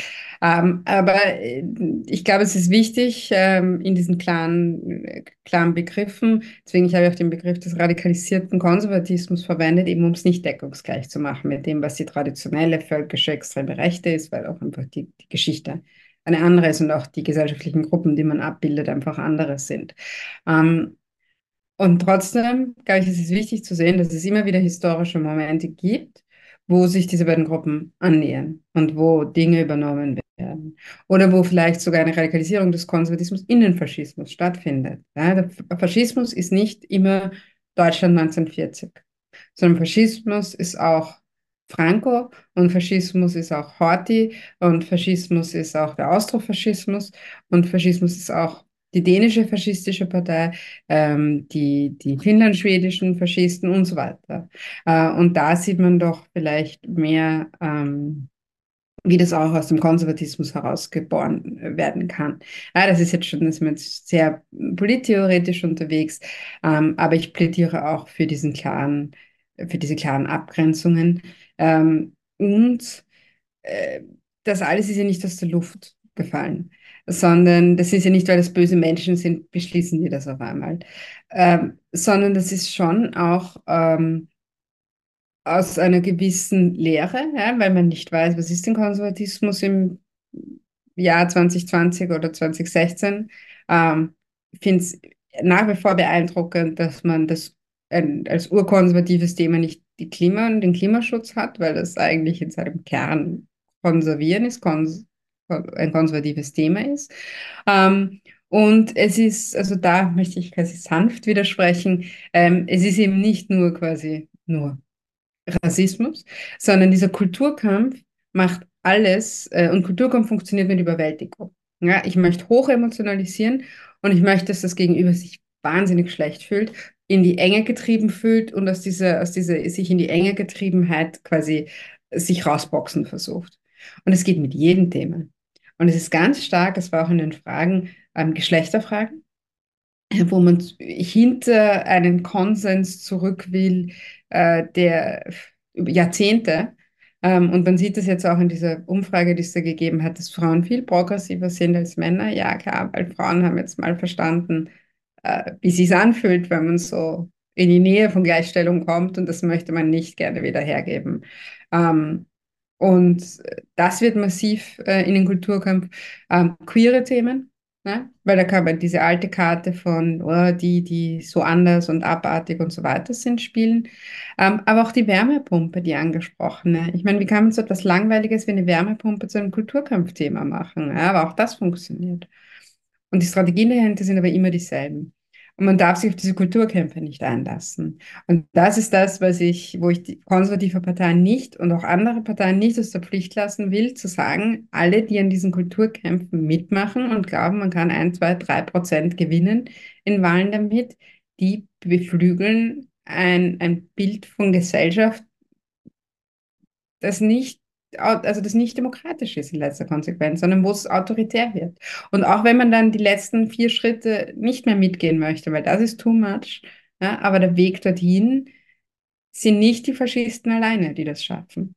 Ähm, aber äh, ich glaube, es ist wichtig ähm, in diesen klaren, klaren Begriffen, deswegen habe ich auch den Begriff des radikalisierten Konservatismus verwendet, eben um es nicht deckungsgleich zu machen mit dem, was die traditionelle völkische extreme Rechte ist, weil auch einfach die, die Geschichte eine andere ist und auch die gesellschaftlichen Gruppen, die man abbildet, einfach andere sind. Ähm, und trotzdem, glaube ich, ist es wichtig zu sehen, dass es immer wieder historische Momente gibt, wo sich diese beiden Gruppen annähern und wo Dinge übernommen werden. Oder wo vielleicht sogar eine Radikalisierung des Konservatismus in den Faschismus stattfindet. Ja, der Faschismus ist nicht immer Deutschland 1940, sondern Faschismus ist auch Franco und Faschismus ist auch Horthy und Faschismus ist auch der Austrofaschismus und Faschismus ist auch die dänische faschistische Partei, ähm, die, die finnland-schwedischen Faschisten und so weiter. Äh, und da sieht man doch vielleicht mehr, ähm, wie das auch aus dem Konservatismus herausgeboren werden kann. Ja, das ist jetzt schon, das ist jetzt sehr polittheoretisch unterwegs, ähm, aber ich plädiere auch für diesen klaren, für diese klaren Abgrenzungen. Ähm, und äh, das alles ist ja nicht aus der Luft gefallen sondern das ist ja nicht, weil das böse Menschen sind, beschließen die das auf einmal, ähm, sondern das ist schon auch ähm, aus einer gewissen Lehre, ja, weil man nicht weiß, was ist denn Konservatismus im Jahr 2020 oder 2016. Ähm, ich finde es nach wie vor beeindruckend, dass man das ein, als urkonservatives Thema nicht die Klima und den Klimaschutz hat, weil das eigentlich in seinem Kern konservieren ist, kons ein konservatives Thema ist. Ähm, und es ist, also da möchte ich quasi sanft widersprechen, ähm, es ist eben nicht nur quasi nur Rassismus, sondern dieser Kulturkampf macht alles äh, und Kulturkampf funktioniert mit Überwältigung. Ja, ich möchte hoch emotionalisieren und ich möchte, dass das Gegenüber sich wahnsinnig schlecht fühlt, in die Enge getrieben fühlt und aus dieser, aus dieser sich in die Enge getriebenheit quasi sich rausboxen versucht. Und es geht mit jedem Thema. Und es ist ganz stark, es war auch in den Fragen, ähm, Geschlechterfragen, wo man hinter einen Konsens zurück will, äh, der Jahrzehnte, ähm, und man sieht das jetzt auch in dieser Umfrage, die es da gegeben hat, dass Frauen viel progressiver sind als Männer. Ja, klar, weil Frauen haben jetzt mal verstanden, äh, wie es sich anfühlt, wenn man so in die Nähe von Gleichstellung kommt und das möchte man nicht gerne wieder hergeben. Ähm, und das wird massiv äh, in den Kulturkampf. Ähm, queere Themen, Ne? Weil da kann man diese alte Karte von oh, die, die so anders und abartig und so weiter sind, spielen. Ähm, aber auch die Wärmepumpe, die angesprochene. Ich meine, wie kann man so etwas Langweiliges wie eine Wärmepumpe zu einem Kulturkampfthema machen? Ja, aber auch das funktioniert. Und die Strategien dahinter sind aber immer dieselben. Und man darf sich auf diese Kulturkämpfe nicht einlassen. Und das ist das, was ich, wo ich die konservative Parteien nicht und auch andere Parteien nicht aus der Pflicht lassen will, zu sagen, alle, die an diesen Kulturkämpfen mitmachen und glauben, man kann ein, zwei, drei Prozent gewinnen in Wahlen damit, die beflügeln ein, ein Bild von Gesellschaft, das nicht also das nicht demokratisch ist in letzter Konsequenz, sondern wo es autoritär wird. Und auch wenn man dann die letzten vier Schritte nicht mehr mitgehen möchte, weil das ist too much, ja, aber der Weg dorthin sind nicht die Faschisten alleine, die das schaffen.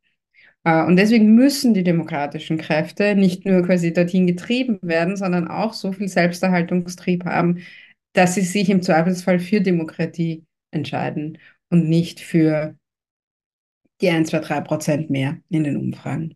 Äh, und deswegen müssen die demokratischen Kräfte nicht nur quasi dorthin getrieben werden, sondern auch so viel Selbsterhaltungstrieb haben, dass sie sich im Zweifelsfall für Demokratie entscheiden und nicht für die 1, 2, 3 Prozent mehr in den Umfragen.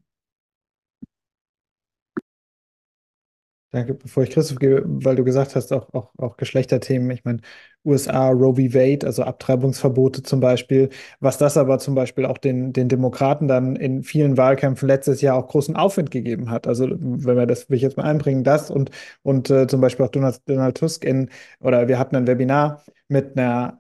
Danke, bevor ich Christoph gebe, weil du gesagt hast, auch, auch, auch Geschlechterthemen. Ich meine, USA, Roe v. Wade, also Abtreibungsverbote zum Beispiel, was das aber zum Beispiel auch den, den Demokraten dann in vielen Wahlkämpfen letztes Jahr auch großen Aufwind gegeben hat. Also wenn wir das, will ich jetzt mal einbringen, das und, und äh, zum Beispiel auch Donald, Donald Tusk in, oder wir hatten ein Webinar mit einer,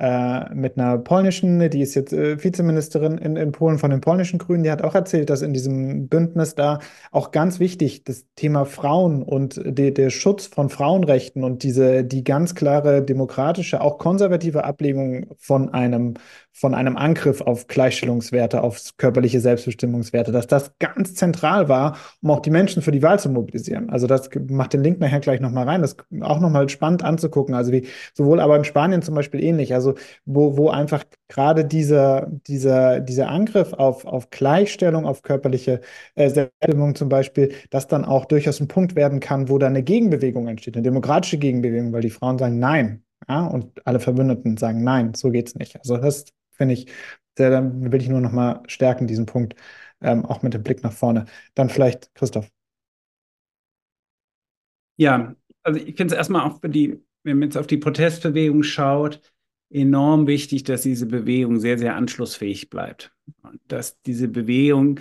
äh, mit einer polnischen, die ist jetzt äh, Vizeministerin in, in Polen von den polnischen Grünen, die hat auch erzählt, dass in diesem Bündnis da auch ganz wichtig das Thema Frauen und de, der Schutz von Frauenrechten und diese, die ganz klare demokratische, auch konservative Ablehnung von einem, von einem Angriff auf Gleichstellungswerte, auf körperliche Selbstbestimmungswerte, dass das ganz zentral war, um auch die Menschen für die Wahl zu mobilisieren. Also das macht den Link nachher gleich nochmal rein, das ist auch nochmal spannend anzugucken. Also wie sowohl aber in Spanien zum Beispiel ähnlich, also wo, wo einfach gerade dieser, dieser, dieser Angriff auf, auf Gleichstellung, auf körperliche äh, Selbstbestimmung zum Beispiel, das dann auch durchaus ein Punkt werden kann, wo da eine Gegenbewegung entsteht, eine demokratische Gegenbewegung, weil die Frauen sagen, nein, ja, und alle Verbündeten sagen, nein, so geht's nicht. Also das finde ich, sehr, dann will ich nur noch mal stärken, diesen Punkt, ähm, auch mit dem Blick nach vorne. Dann vielleicht Christoph. Ja, also ich finde es erstmal auch für die, wenn man jetzt auf die Protestbewegung schaut, enorm wichtig, dass diese Bewegung sehr, sehr anschlussfähig bleibt. Und dass diese Bewegung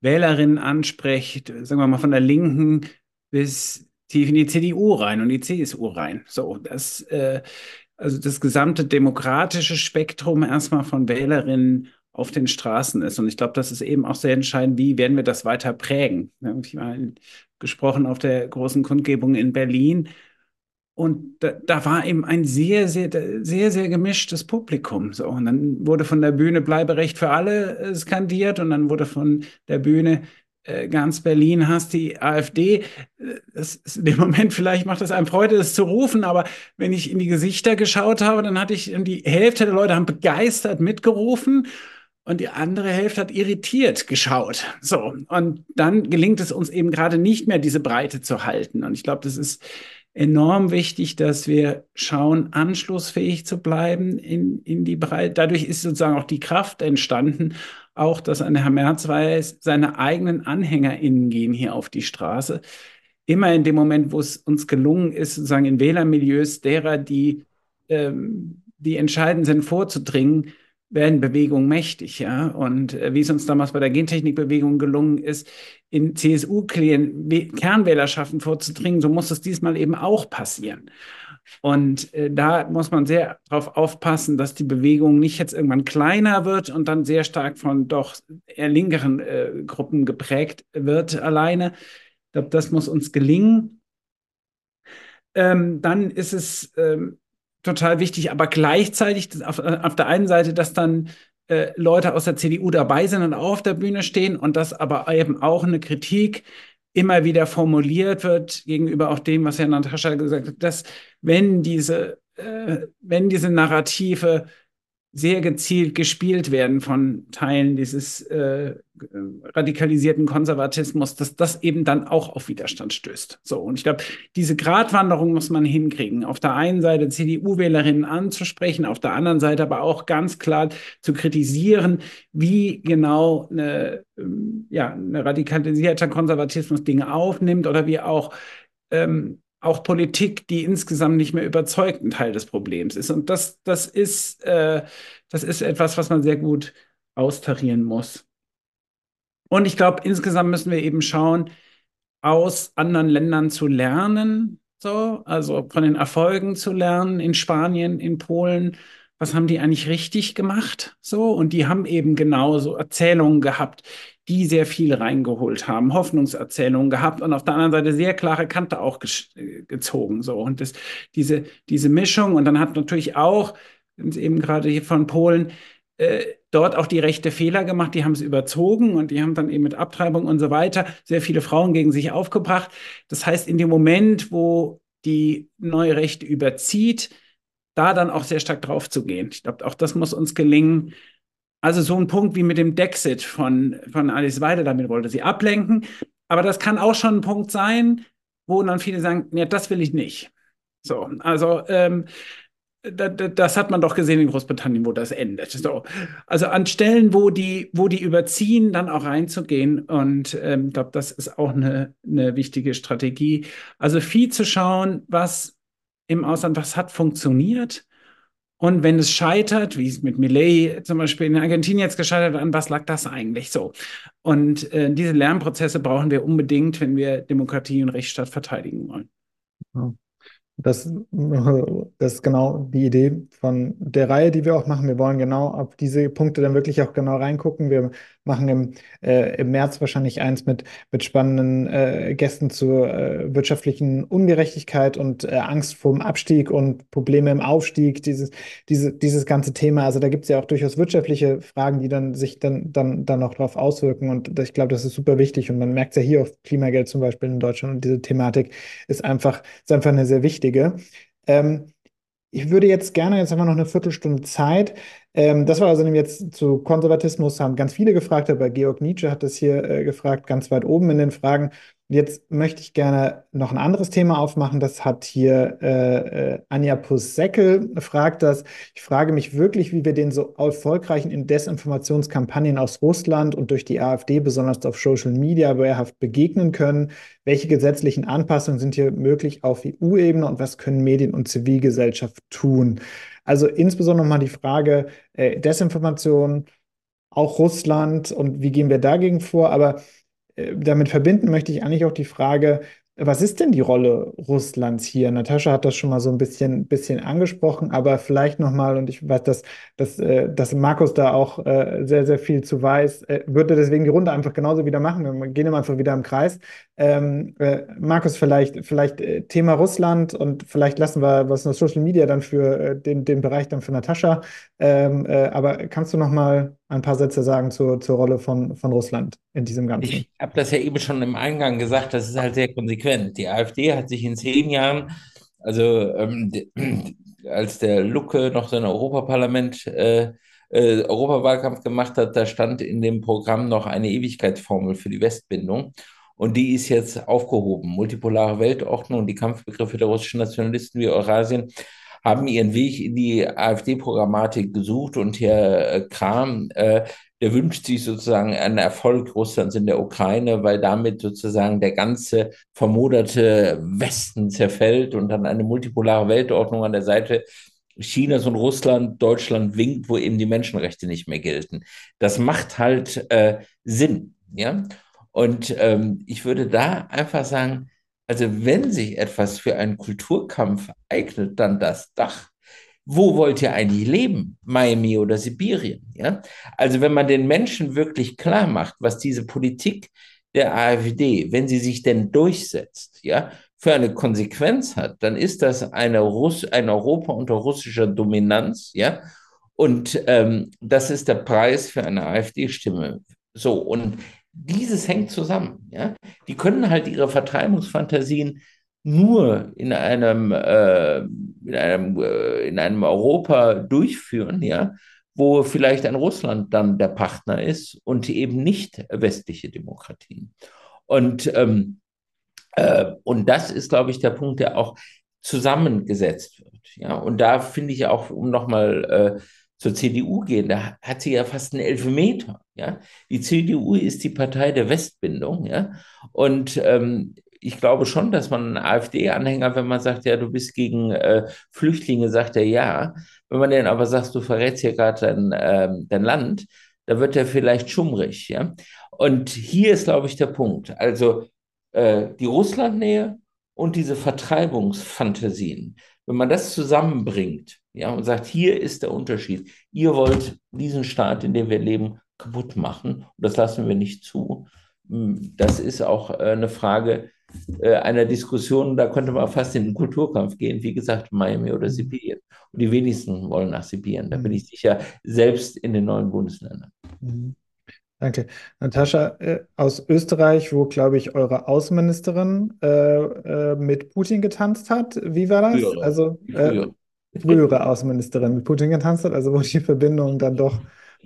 Wählerinnen anspricht, sagen wir mal von der Linken bis tief in die CDU rein und die CSU rein. So, das, äh, also das gesamte demokratische Spektrum erstmal von Wählerinnen auf den Straßen ist. Und ich glaube, das ist eben auch sehr entscheidend, wie werden wir das weiter prägen. Ich habe gesprochen auf der großen Kundgebung in Berlin. Und da, da, war eben ein sehr, sehr, sehr, sehr gemischtes Publikum. So. Und dann wurde von der Bühne Bleiberecht für alle äh, skandiert und dann wurde von der Bühne ganz Berlin hast, die AfD. Äh, das ist in dem Moment vielleicht macht es einem Freude, das zu rufen, aber wenn ich in die Gesichter geschaut habe, dann hatte ich die Hälfte der Leute haben begeistert mitgerufen und die andere Hälfte hat irritiert geschaut. So und dann gelingt es uns eben gerade nicht mehr, diese Breite zu halten. Und ich glaube, das ist enorm wichtig, dass wir schauen, anschlussfähig zu bleiben in, in die Breite. Dadurch ist sozusagen auch die Kraft entstanden, auch, dass ein Herr Merz weiß, seine eigenen AnhängerInnen gehen hier auf die Straße. Immer in dem Moment, wo es uns gelungen ist, sozusagen in Wählermilieus derer, die, ähm, die entscheidend sind, vorzudringen, werden Bewegungen mächtig, ja. Und äh, wie es uns damals bei der Gentechnikbewegung gelungen ist, in CSU-Kernwählerschaften vorzudringen, so muss es diesmal eben auch passieren. Und äh, da muss man sehr darauf aufpassen, dass die Bewegung nicht jetzt irgendwann kleiner wird und dann sehr stark von doch eher linkeren äh, Gruppen geprägt wird alleine. Ich glaube, das muss uns gelingen. Ähm, dann ist es ähm, total wichtig, aber gleichzeitig auf, auf der einen Seite, dass dann äh, Leute aus der CDU dabei sind und auch auf der Bühne stehen und dass aber eben auch eine Kritik immer wieder formuliert wird gegenüber auch dem, was Herr Natascha gesagt hat, dass wenn diese, äh, wenn diese Narrative sehr gezielt gespielt werden von Teilen dieses äh, radikalisierten Konservatismus, dass das eben dann auch auf Widerstand stößt. So, und ich glaube, diese Gratwanderung muss man hinkriegen. Auf der einen Seite CDU-Wählerinnen anzusprechen, auf der anderen Seite aber auch ganz klar zu kritisieren, wie genau eine, ähm, ja, eine radikalisierter Konservatismus Dinge aufnimmt oder wie auch ähm, auch Politik, die insgesamt nicht mehr überzeugt, ein Teil des Problems ist. Und das, das, ist, äh, das ist etwas, was man sehr gut austarieren muss. Und ich glaube, insgesamt müssen wir eben schauen, aus anderen Ländern zu lernen, so, also von den Erfolgen zu lernen in Spanien, in Polen. Was haben die eigentlich richtig gemacht? So, und die haben eben genauso Erzählungen gehabt, die sehr viel reingeholt haben, Hoffnungserzählungen gehabt und auf der anderen Seite sehr klare Kante auch ge gezogen. So, und das, diese, diese Mischung, und dann hat natürlich auch, eben gerade hier von Polen, äh, dort auch die rechte Fehler gemacht, die haben es überzogen und die haben dann eben mit Abtreibung und so weiter sehr viele Frauen gegen sich aufgebracht. Das heißt, in dem Moment, wo die neue Rechte überzieht, da dann auch sehr stark drauf zu gehen. Ich glaube, auch das muss uns gelingen. Also so ein Punkt wie mit dem Dexit von, von Alice Weide, damit wollte sie ablenken. Aber das kann auch schon ein Punkt sein, wo dann viele sagen, ja, das will ich nicht. So, also ähm, das hat man doch gesehen in Großbritannien, wo das endet. So. Also an Stellen, wo die, wo die überziehen, dann auch reinzugehen. Und ähm, ich glaube, das ist auch eine, eine wichtige Strategie. Also viel zu schauen, was im Ausland, was hat funktioniert. Und wenn es scheitert, wie es mit Millet zum Beispiel in Argentinien jetzt gescheitert an was lag das eigentlich so? Und äh, diese Lernprozesse brauchen wir unbedingt, wenn wir Demokratie und Rechtsstaat verteidigen wollen. Das, das ist genau die Idee von der Reihe, die wir auch machen. Wir wollen genau auf diese Punkte dann wirklich auch genau reingucken. Wir machen im, äh, im März wahrscheinlich eins mit, mit spannenden äh, Gästen zur äh, wirtschaftlichen Ungerechtigkeit und äh, Angst vorm Abstieg und Probleme im Aufstieg, dieses, diese, dieses ganze Thema. Also da gibt es ja auch durchaus wirtschaftliche Fragen, die dann sich dann, dann, dann noch darauf auswirken. Und ich glaube, das ist super wichtig. Und man merkt ja hier auf Klimageld zum Beispiel in Deutschland. Und diese Thematik ist einfach, ist einfach eine sehr wichtige wichtige. Ähm, ich würde jetzt gerne, jetzt haben wir noch eine Viertelstunde Zeit. Ähm, das war also jetzt zu Konservatismus, haben ganz viele gefragt, aber Georg Nietzsche hat das hier äh, gefragt, ganz weit oben in den Fragen. Jetzt möchte ich gerne noch ein anderes Thema aufmachen. Das hat hier äh, äh, Anja Pusseckel fragt das. Ich frage mich wirklich, wie wir den so erfolgreichen Desinformationskampagnen aus Russland und durch die AfD, besonders auf Social Media, wehrhaft begegnen können. Welche gesetzlichen Anpassungen sind hier möglich auf EU-Ebene und was können Medien und Zivilgesellschaft tun? Also insbesondere mal die Frage äh, Desinformation, auch Russland und wie gehen wir dagegen vor? Aber damit verbinden möchte ich eigentlich auch die Frage, was ist denn die Rolle Russlands hier? Natascha hat das schon mal so ein bisschen, bisschen angesprochen, aber vielleicht nochmal, und ich weiß, dass, dass, äh, dass Markus da auch äh, sehr, sehr viel zu weiß, würde deswegen die Runde einfach genauso wieder machen. Wir gehen immer einfach wieder im Kreis. Ähm, Markus, vielleicht, vielleicht Thema Russland und vielleicht lassen wir was in Social Media dann für den, den Bereich dann für Natascha. Ähm, aber kannst du nochmal ein paar Sätze sagen zur, zur Rolle von, von Russland in diesem Ganzen. Ich habe das ja eben schon im Eingang gesagt, das ist halt sehr konsequent. Die AfD hat sich in zehn Jahren, also ähm, als der Lucke noch sein Europaparlament, äh, äh, Europawahlkampf gemacht hat, da stand in dem Programm noch eine Ewigkeitsformel für die Westbindung. Und die ist jetzt aufgehoben. Multipolare Weltordnung, die Kampfbegriffe der russischen Nationalisten wie Eurasien haben ihren Weg in die AfD-Programmatik gesucht und Herr äh, Kram, äh, der wünscht sich sozusagen einen Erfolg Russlands in der Ukraine, weil damit sozusagen der ganze vermoderte Westen zerfällt und dann eine multipolare Weltordnung an der Seite Chinas und Russland, Deutschland winkt, wo eben die Menschenrechte nicht mehr gelten. Das macht halt äh, Sinn, ja. Und ähm, ich würde da einfach sagen, also wenn sich etwas für einen Kulturkampf eignet, dann das Dach. Wo wollt ihr eigentlich leben? Miami oder Sibirien? Ja? Also wenn man den Menschen wirklich klar macht, was diese Politik der AfD, wenn sie sich denn durchsetzt, ja, für eine Konsequenz hat, dann ist das eine Russ ein Europa unter russischer Dominanz, ja, und ähm, das ist der Preis für eine AfD-Stimme. So, und dieses hängt zusammen. Ja? Die können halt ihre Vertreibungsfantasien nur in einem, äh, in einem, äh, in einem Europa durchführen, ja, wo vielleicht ein Russland dann der Partner ist und eben nicht westliche Demokratien. Und, ähm, äh, und das ist, glaube ich, der Punkt, der auch zusammengesetzt wird. Ja, und da finde ich auch, um nochmal äh, zur CDU gehen, da hat sie ja fast einen Elfmeter. Ja? Die CDU ist die Partei der Westbindung. Ja? Und ähm, ich glaube schon, dass man einen AfD-Anhänger, wenn man sagt, ja, du bist gegen äh, Flüchtlinge, sagt er ja. Wenn man denen aber sagt, du verrätst hier gerade dein, äh, dein Land, da wird er vielleicht schummrig, ja. Und hier ist, glaube ich, der Punkt. Also äh, die Russlandnähe und diese Vertreibungsfantasien, wenn man das zusammenbringt, ja, und sagt, hier ist der Unterschied. Ihr wollt diesen Staat, in dem wir leben, kaputt machen. Und das lassen wir nicht zu. Hm, das ist auch äh, eine Frage äh, einer Diskussion, da könnte man fast in den Kulturkampf gehen, wie gesagt, Miami oder Sibirien. Und die wenigsten wollen nach Sibirien, da bin ich sicher, selbst in den neuen Bundesländern. Mhm. Danke. Natascha, äh, aus Österreich, wo, glaube ich, eure Außenministerin äh, äh, mit Putin getanzt hat. Wie war das? Frühere. Also äh, frühere Außenministerin mit Putin getanzt hat, also wo die Verbindungen dann doch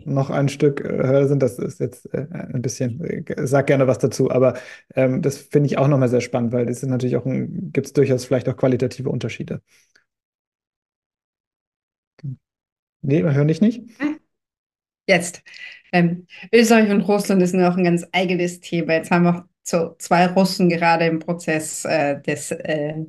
noch ein Stück äh, höher sind. Das ist jetzt äh, ein bisschen, sag gerne was dazu, aber ähm, das finde ich auch nochmal sehr spannend, weil es ist natürlich auch gibt es durchaus vielleicht auch qualitative Unterschiede. Nee, hören dich nicht? Jetzt. Ähm, Österreich und Russland ist noch ein ganz eigenes Thema. Jetzt haben wir so zwei Russen gerade im Prozess äh, des äh,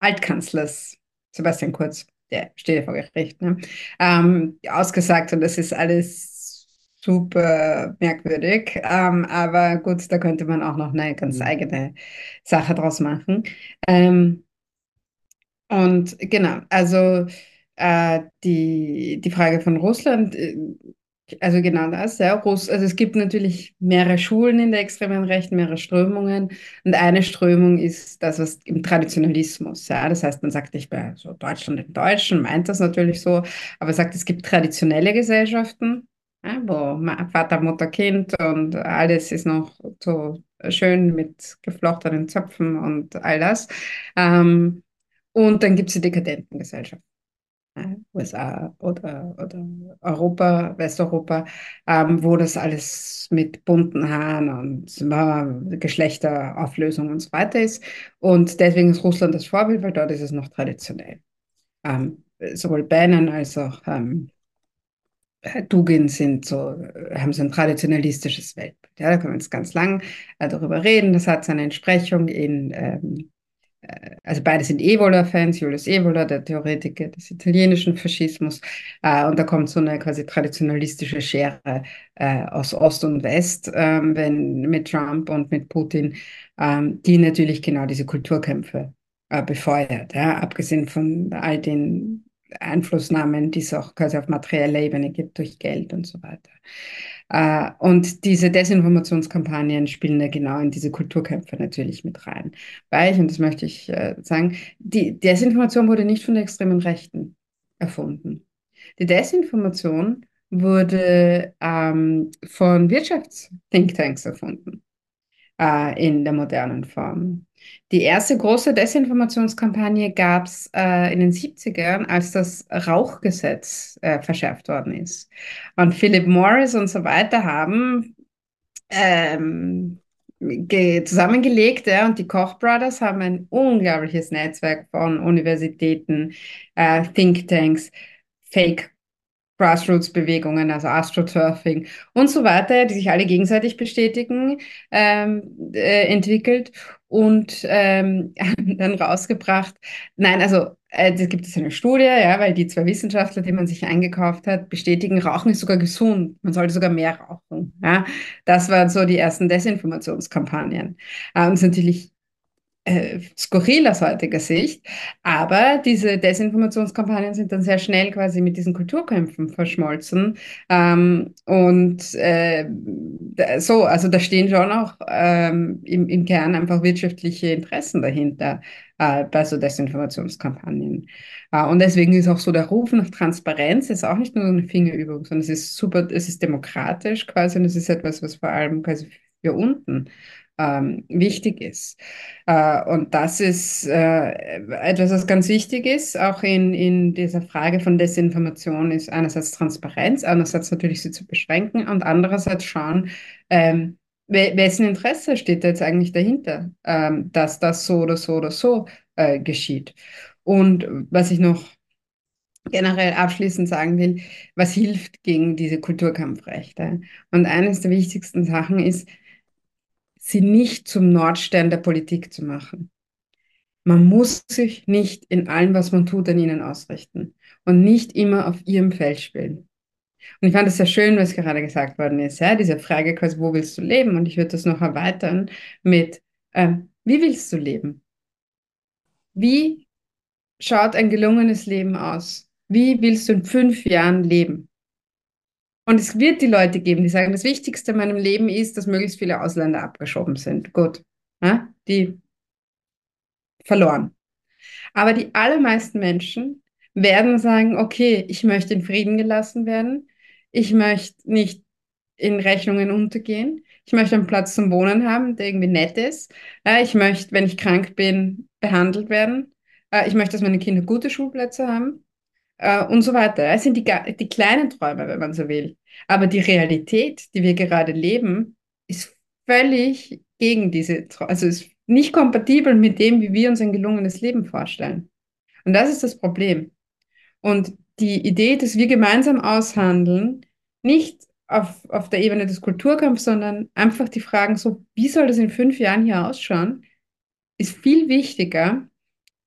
Altkanzlers Sebastian Kurz, der steht ja vor Gericht, ne? ähm, ausgesagt und das ist alles super merkwürdig. Ähm, aber gut, da könnte man auch noch eine ganz mhm. eigene Sache draus machen. Ähm, und genau, also äh, die, die Frage von Russland äh, also genau das, ja. Russ also es gibt natürlich mehrere Schulen in der extremen Rechten, mehrere Strömungen. Und eine Strömung ist das, was im Traditionalismus, ja. Das heißt, man sagt nicht bei so Deutschland im Deutschen, meint das natürlich so, aber sagt, es gibt traditionelle Gesellschaften, ja, wo Vater, Mutter, Kind und alles ist noch so schön mit geflochtenen Zöpfen und all das. Ähm, und dann gibt es die dekadenten Gesellschaften. USA oder, oder Europa, Westeuropa, ähm, wo das alles mit bunten Haaren und äh, Geschlechterauflösung und so weiter ist. Und deswegen ist Russland das Vorbild, weil dort ist es noch traditionell. Ähm, sowohl Bannon als auch ähm, Dugin sind so, haben so ein traditionalistisches Weltbild. Ja, da können wir jetzt ganz lang äh, darüber reden. Das hat seine Entsprechung in ähm, äh, also beide sind Evola-Fans, Julius Evola, der Theoretiker des italienischen Faschismus. Äh, und da kommt so eine quasi traditionalistische Schere äh, aus Ost und West, ähm, wenn mit Trump und mit Putin, ähm, die natürlich genau diese Kulturkämpfe äh, befeuert. Ja? Abgesehen von all den Einflussnahmen, die es auch quasi auf materieller Ebene gibt durch Geld und so weiter. Äh, und diese Desinformationskampagnen spielen da genau in diese Kulturkämpfe natürlich mit rein. Weil ich, und das möchte ich äh, sagen, die Desinformation wurde nicht von der extremen Rechten erfunden. Die Desinformation wurde ähm, von Wirtschaftsthinktanks erfunden äh, in der modernen Form. Die erste große Desinformationskampagne gab es äh, in den 70ern, als das Rauchgesetz äh, verschärft worden ist. Und Philip Morris und so weiter haben ähm, zusammengelegt ja, und die Koch Brothers haben ein unglaubliches Netzwerk von Universitäten, äh, Thinktanks, Fake Grassroots-Bewegungen, also Astroturfing und so weiter, die sich alle gegenseitig bestätigen, ähm, äh, entwickelt und ähm, dann rausgebracht. Nein, also äh, da gibt es eine Studie, ja, weil die zwei Wissenschaftler, die man sich eingekauft hat, bestätigen, Rauchen ist sogar gesund. Man sollte sogar mehr rauchen. Ja. Das waren so die ersten Desinformationskampagnen. Äh, und es ist natürlich äh, skurril aus heutiger Sicht. Aber diese Desinformationskampagnen sind dann sehr schnell quasi mit diesen Kulturkämpfen verschmolzen. Ähm, und äh, so, also da stehen schon auch ähm, im, im Kern einfach wirtschaftliche Interessen dahinter äh, bei so Desinformationskampagnen. Äh, und deswegen ist auch so der Ruf nach Transparenz ist auch nicht nur eine Fingerübung, sondern es ist super, es ist demokratisch quasi und es ist etwas, was vor allem quasi für unten ähm, wichtig ist. Äh, und das ist äh, etwas, was ganz wichtig ist, auch in, in dieser Frage von Desinformation, ist einerseits Transparenz, andererseits natürlich sie zu beschränken und andererseits schauen, ähm, wessen Interesse steht da jetzt eigentlich dahinter, ähm, dass das so oder so oder so äh, geschieht. Und was ich noch generell abschließend sagen will, was hilft gegen diese Kulturkampfrechte? Und eines der wichtigsten Sachen ist, sie nicht zum Nordstern der Politik zu machen. Man muss sich nicht in allem, was man tut, an ihnen ausrichten und nicht immer auf ihrem Feld spielen. Und ich fand es sehr schön, was gerade gesagt worden ist, ja, diese Frage quasi, wo willst du leben? Und ich würde das noch erweitern mit, äh, wie willst du leben? Wie schaut ein gelungenes Leben aus? Wie willst du in fünf Jahren leben? Und es wird die Leute geben, die sagen, das Wichtigste in meinem Leben ist, dass möglichst viele Ausländer abgeschoben sind. Gut. Ja? Die verloren. Aber die allermeisten Menschen werden sagen, okay, ich möchte in Frieden gelassen werden. Ich möchte nicht in Rechnungen untergehen. Ich möchte einen Platz zum Wohnen haben, der irgendwie nett ist. Ich möchte, wenn ich krank bin, behandelt werden. Ich möchte, dass meine Kinder gute Schulplätze haben äh, und so weiter. Es sind die, die kleinen Träume, wenn man so will. Aber die Realität, die wir gerade leben, ist völlig gegen diese, also ist nicht kompatibel mit dem, wie wir uns ein gelungenes Leben vorstellen. Und das ist das Problem. Und die Idee, dass wir gemeinsam aushandeln, nicht auf, auf der Ebene des Kulturkampfs, sondern einfach die Fragen so, wie soll das in fünf Jahren hier ausschauen, ist viel wichtiger,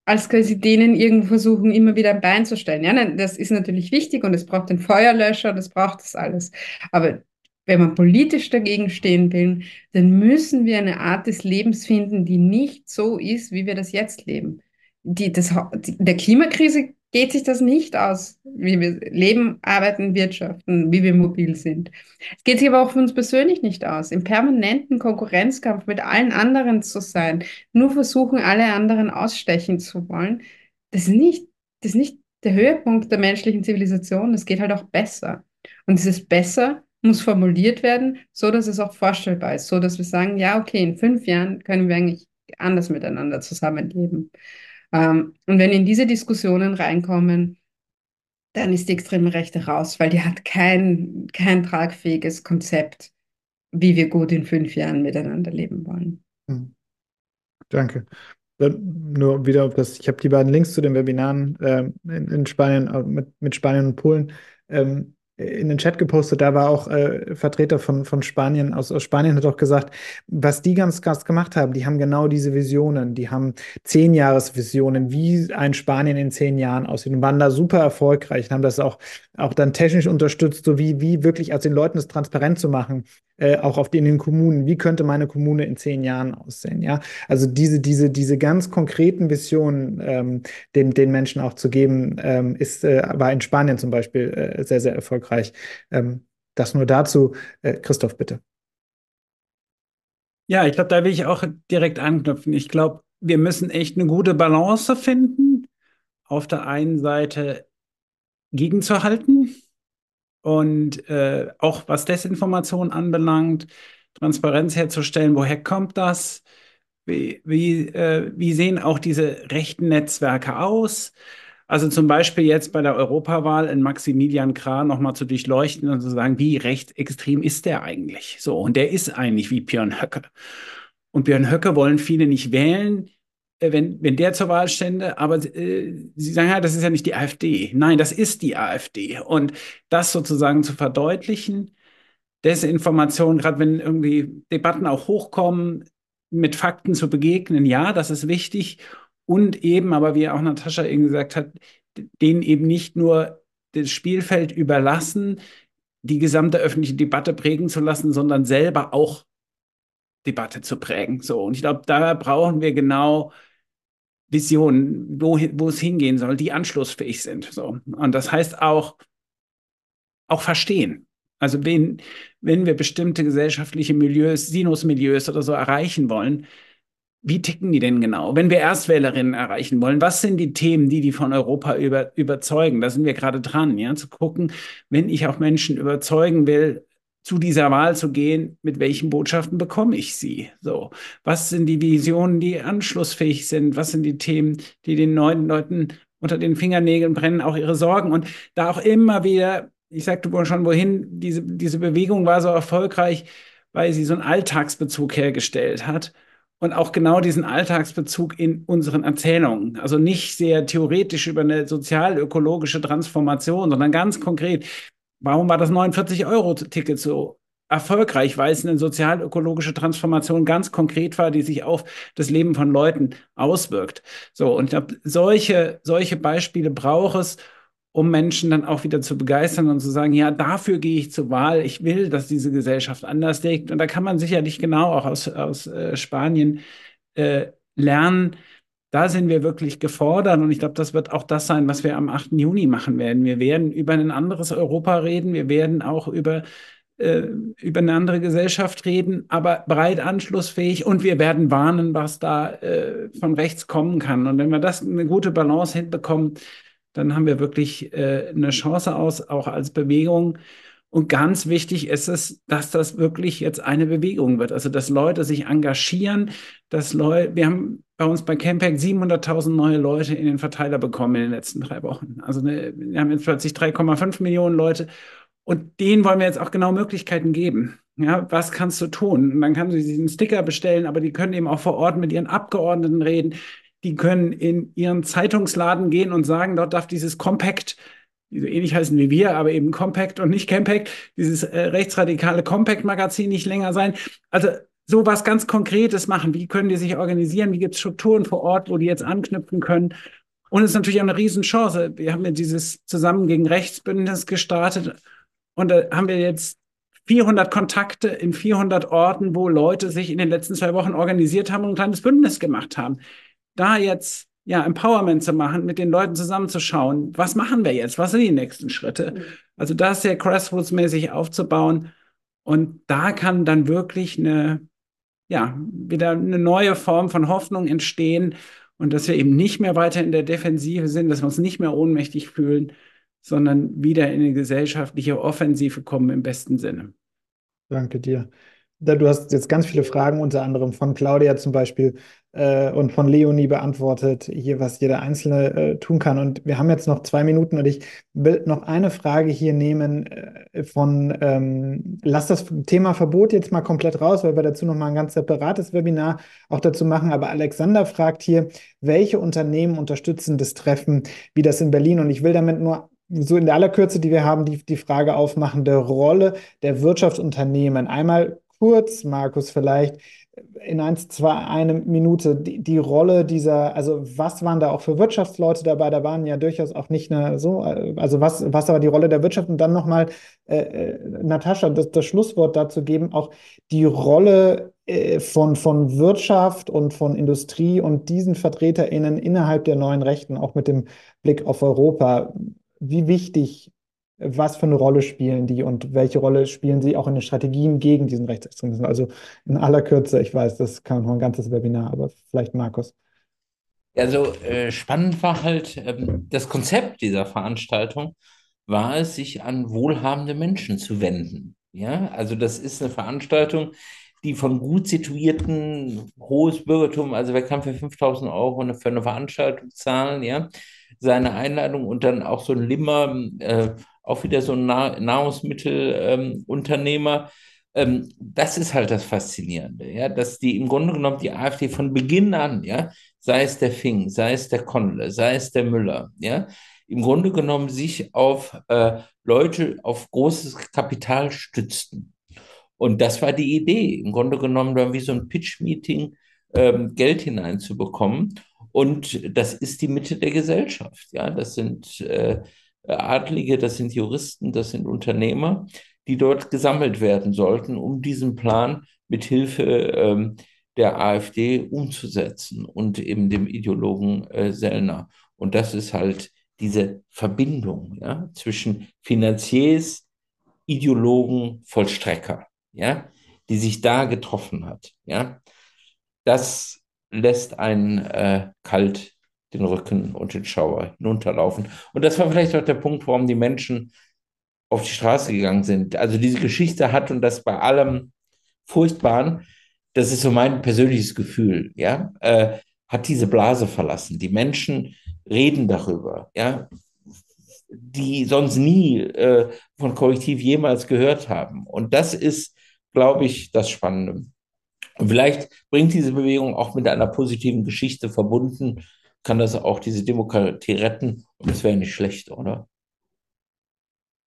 als quasi denen irgendwo versuchen, immer wieder ein Bein zu stellen. Ja, das ist natürlich wichtig und es braucht den Feuerlöscher, das braucht das alles. Aber wenn man politisch dagegen stehen will, dann müssen wir eine Art des Lebens finden, die nicht so ist, wie wir das jetzt leben. Die, das, die, der Klimakrise geht sich das nicht aus, wie wir leben, arbeiten, wirtschaften, wie wir mobil sind. Es geht sich aber auch für uns persönlich nicht aus, im permanenten Konkurrenzkampf mit allen anderen zu sein, nur versuchen, alle anderen ausstechen zu wollen. Das ist nicht, das ist nicht der Höhepunkt der menschlichen Zivilisation. Das geht halt auch besser. Und dieses besser muss formuliert werden, so dass es auch vorstellbar ist, so dass wir sagen, ja, okay, in fünf Jahren können wir eigentlich anders miteinander zusammenleben. Ähm, und wenn in diese Diskussionen reinkommen, dann ist die extreme Rechte raus, weil die hat kein, kein tragfähiges Konzept, wie wir gut in fünf Jahren miteinander leben wollen. Hm. Danke. Dann nur wieder auf das, ich habe die beiden Links zu den Webinaren äh, in, in, Spanien, äh, mit, mit Spanien und Polen ähm, in den Chat gepostet, da war auch äh, Vertreter von, von Spanien, aus, aus Spanien hat auch gesagt, was die ganz krass gemacht haben, die haben genau diese Visionen, die haben zehn Jahresvisionen, wie ein Spanien in zehn Jahren aussieht und waren da super erfolgreich und haben das auch, auch dann technisch unterstützt, so wie, wie wirklich als den Leuten das transparent zu machen, äh, auch auf den, in den Kommunen, wie könnte meine Kommune in zehn Jahren aussehen, ja? Also diese, diese, diese ganz konkreten Visionen ähm, den, den Menschen auch zu geben, ähm, ist, äh, war in Spanien zum Beispiel äh, sehr, sehr erfolgreich. Ähm, das nur dazu. Äh, Christoph, bitte. Ja, ich glaube, da will ich auch direkt anknüpfen. Ich glaube, wir müssen echt eine gute Balance finden. Auf der einen Seite gegenzuhalten, und äh, auch was Desinformation anbelangt, Transparenz herzustellen, woher kommt das? Wie, wie, äh, wie sehen auch diese rechten Netzwerke aus? Also zum Beispiel jetzt bei der Europawahl in Maximilian Krah nochmal zu durchleuchten und zu sagen, wie rechtsextrem ist der eigentlich? So, und der ist eigentlich wie Björn Höcke. Und Björn Höcke wollen viele nicht wählen, äh, wenn, wenn der zur Wahl stände, aber äh, Sie sagen, ja, das ist ja nicht die AfD. Nein, das ist die AfD. Und das sozusagen zu verdeutlichen, Desinformation, gerade wenn irgendwie Debatten auch hochkommen, mit Fakten zu begegnen, ja, das ist wichtig. Und eben, aber wie auch Natascha eben gesagt hat, denen eben nicht nur das Spielfeld überlassen, die gesamte öffentliche Debatte prägen zu lassen, sondern selber auch Debatte zu prägen. So, und ich glaube, da brauchen wir genau Visionen, wo, es hingehen soll, die anschlussfähig sind. So. Und das heißt auch, auch verstehen. Also wenn, wenn wir bestimmte gesellschaftliche Milieus, Sinusmilieus oder so erreichen wollen, wie ticken die denn genau? Wenn wir Erstwählerinnen erreichen wollen, was sind die Themen, die die von Europa über, überzeugen? Da sind wir gerade dran, ja, zu gucken, wenn ich auch Menschen überzeugen will, zu dieser Wahl zu gehen, mit welchen Botschaften bekomme ich sie? So, was sind die Visionen, die anschlussfähig sind? Was sind die Themen, die den neuen Leuten unter den Fingernägeln brennen, auch ihre Sorgen? Und da auch immer wieder, ich sagte schon, wohin diese, diese Bewegung war so erfolgreich, weil sie so einen Alltagsbezug hergestellt hat. Und auch genau diesen Alltagsbezug in unseren Erzählungen. Also nicht sehr theoretisch über eine sozial-ökologische Transformation, sondern ganz konkret, Warum war das 49-Euro-Ticket so erfolgreich, weil es eine sozial-ökologische Transformation ganz konkret war, die sich auf das Leben von Leuten auswirkt. So, und ich glaube, solche, solche Beispiele braucht es, um Menschen dann auch wieder zu begeistern und zu sagen, ja, dafür gehe ich zur Wahl. Ich will, dass diese Gesellschaft anders denkt. Und da kann man sicherlich genau auch aus, aus äh, Spanien äh, lernen. Da sind wir wirklich gefordert und ich glaube, das wird auch das sein, was wir am 8. Juni machen werden. Wir werden über ein anderes Europa reden. Wir werden auch über äh, über eine andere Gesellschaft reden, aber breit anschlussfähig und wir werden warnen, was da äh, von rechts kommen kann. Und wenn wir das eine gute Balance hinbekommen, dann haben wir wirklich äh, eine Chance aus, auch als Bewegung. Und ganz wichtig ist es, dass das wirklich jetzt eine Bewegung wird. Also, dass Leute sich engagieren, dass Leute, wir haben bei uns bei Campact 700.000 neue Leute in den Verteiler bekommen in den letzten drei Wochen. Also, eine, wir haben jetzt plötzlich 3,5 Millionen Leute. Und denen wollen wir jetzt auch genau Möglichkeiten geben. Ja, was kannst du tun? Und dann kann sie diesen Sticker bestellen, aber die können eben auch vor Ort mit ihren Abgeordneten reden die können in ihren Zeitungsladen gehen und sagen, dort darf dieses Compact, die so ähnlich heißen wie wir, aber eben Compact und nicht Campact, dieses äh, rechtsradikale Compact-Magazin nicht länger sein. Also so was ganz Konkretes machen. Wie können die sich organisieren? Wie gibt es Strukturen vor Ort, wo die jetzt anknüpfen können? Und es ist natürlich auch eine Riesenchance. Wir haben ja dieses Zusammen gegen Rechtsbündnis gestartet und da haben wir jetzt 400 Kontakte in 400 Orten, wo Leute sich in den letzten zwei Wochen organisiert haben und ein kleines Bündnis gemacht haben da jetzt ja, Empowerment zu machen, mit den Leuten zusammenzuschauen, was machen wir jetzt, was sind die nächsten Schritte? Mhm. Also das sehr grassroots-mäßig aufzubauen und da kann dann wirklich eine, ja, wieder eine neue Form von Hoffnung entstehen und dass wir eben nicht mehr weiter in der Defensive sind, dass wir uns nicht mehr ohnmächtig fühlen, sondern wieder in eine gesellschaftliche Offensive kommen im besten Sinne. Danke dir. Du hast jetzt ganz viele Fragen, unter anderem von Claudia zum Beispiel äh, und von Leonie beantwortet, hier, was jeder Einzelne äh, tun kann. Und wir haben jetzt noch zwei Minuten und ich will noch eine Frage hier nehmen äh, von, ähm, lass das Thema Verbot jetzt mal komplett raus, weil wir dazu noch mal ein ganz separates Webinar auch dazu machen. Aber Alexander fragt hier, welche Unternehmen unterstützen das Treffen wie das in Berlin? Und ich will damit nur so in der aller Kürze, die wir haben, die, die Frage aufmachen, der Rolle der Wirtschaftsunternehmen. Einmal kurz, Markus, vielleicht in eins, zwei, eine Minute die, die, Rolle dieser, also was waren da auch für Wirtschaftsleute dabei? Da waren ja durchaus auch nicht eine, so, also was, was war die Rolle der Wirtschaft? Und dann nochmal, äh, äh, Natascha, das, das Schlusswort dazu geben, auch die Rolle äh, von, von Wirtschaft und von Industrie und diesen VertreterInnen innerhalb der neuen Rechten, auch mit dem Blick auf Europa. Wie wichtig was für eine Rolle spielen die und welche Rolle spielen sie auch in den Strategien gegen diesen Rechtsextremismus? Also in aller Kürze, ich weiß, das kann noch ein ganzes Webinar, aber vielleicht Markus. Also äh, spannend war halt ähm, das Konzept dieser Veranstaltung, war es, sich an wohlhabende Menschen zu wenden. Ja, also das ist eine Veranstaltung, die von gut situierten, hohes Bürgertum, also wer kann für 5000 Euro für eine Veranstaltung zahlen, ja, seine Einladung und dann auch so ein Limmer, äh, auch wieder so ein nah Nahrungsmittelunternehmer. Ähm, ähm, das ist halt das Faszinierende, ja, dass die im Grunde genommen die AfD von Beginn an, ja, sei es der Fing, sei es der Kondle, sei es der Müller, ja, im Grunde genommen sich auf äh, Leute, auf großes Kapital stützten. Und das war die Idee, im Grunde genommen dann wie so ein Pitch-Meeting ähm, Geld hineinzubekommen. Und das ist die Mitte der Gesellschaft. Ja, das sind äh, Adlige, das sind Juristen, das sind Unternehmer, die dort gesammelt werden sollten, um diesen Plan mit Hilfe ähm, der AfD umzusetzen und eben dem Ideologen äh, Sellner. Und das ist halt diese Verbindung ja, zwischen Finanziers, Ideologen, Vollstrecker, ja, die sich da getroffen hat. Ja. Das lässt einen äh, kalt den Rücken und den Schauer hinunterlaufen. Und das war vielleicht auch der Punkt, warum die Menschen auf die Straße gegangen sind. Also diese Geschichte hat und das bei allem Furchtbaren, das ist so mein persönliches Gefühl, ja, äh, hat diese Blase verlassen. Die Menschen reden darüber, ja, die sonst nie äh, von Korrektiv jemals gehört haben. Und das ist, glaube ich, das Spannende. Und vielleicht bringt diese Bewegung auch mit einer positiven Geschichte verbunden kann das auch diese Demokratie retten. Und das wäre nicht schlecht, oder?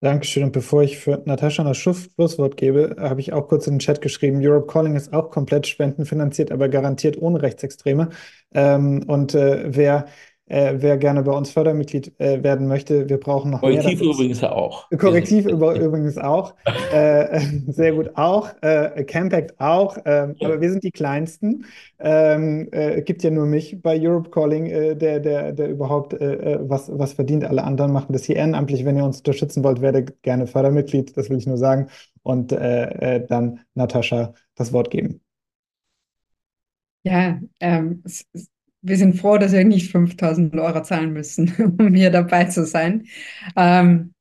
Dankeschön. Und bevor ich für Natascha das Schlusswort gebe, habe ich auch kurz in den Chat geschrieben, Europe Calling ist auch komplett spendenfinanziert, aber garantiert ohne Rechtsextreme. Ähm, und äh, wer äh, wer gerne bei uns Fördermitglied äh, werden möchte, wir brauchen noch Korrektiv mehr. Korrektiv übrigens auch. Korrektiv über, übrigens auch. Äh, sehr gut auch. Äh, Campact auch. Ähm, ja. Aber wir sind die Kleinsten. Ähm, äh, gibt ja nur mich bei Europe Calling, äh, der, der, der überhaupt äh, was, was verdient. Alle anderen machen das hier ehrenamtlich. Wenn ihr uns unterstützen wollt, werdet gerne Fördermitglied. Das will ich nur sagen. Und dann Natascha das Wort geben. Ja, ähm, es, wir sind froh, dass wir nicht 5000 Euro zahlen müssen, um hier dabei zu sein. Ähm,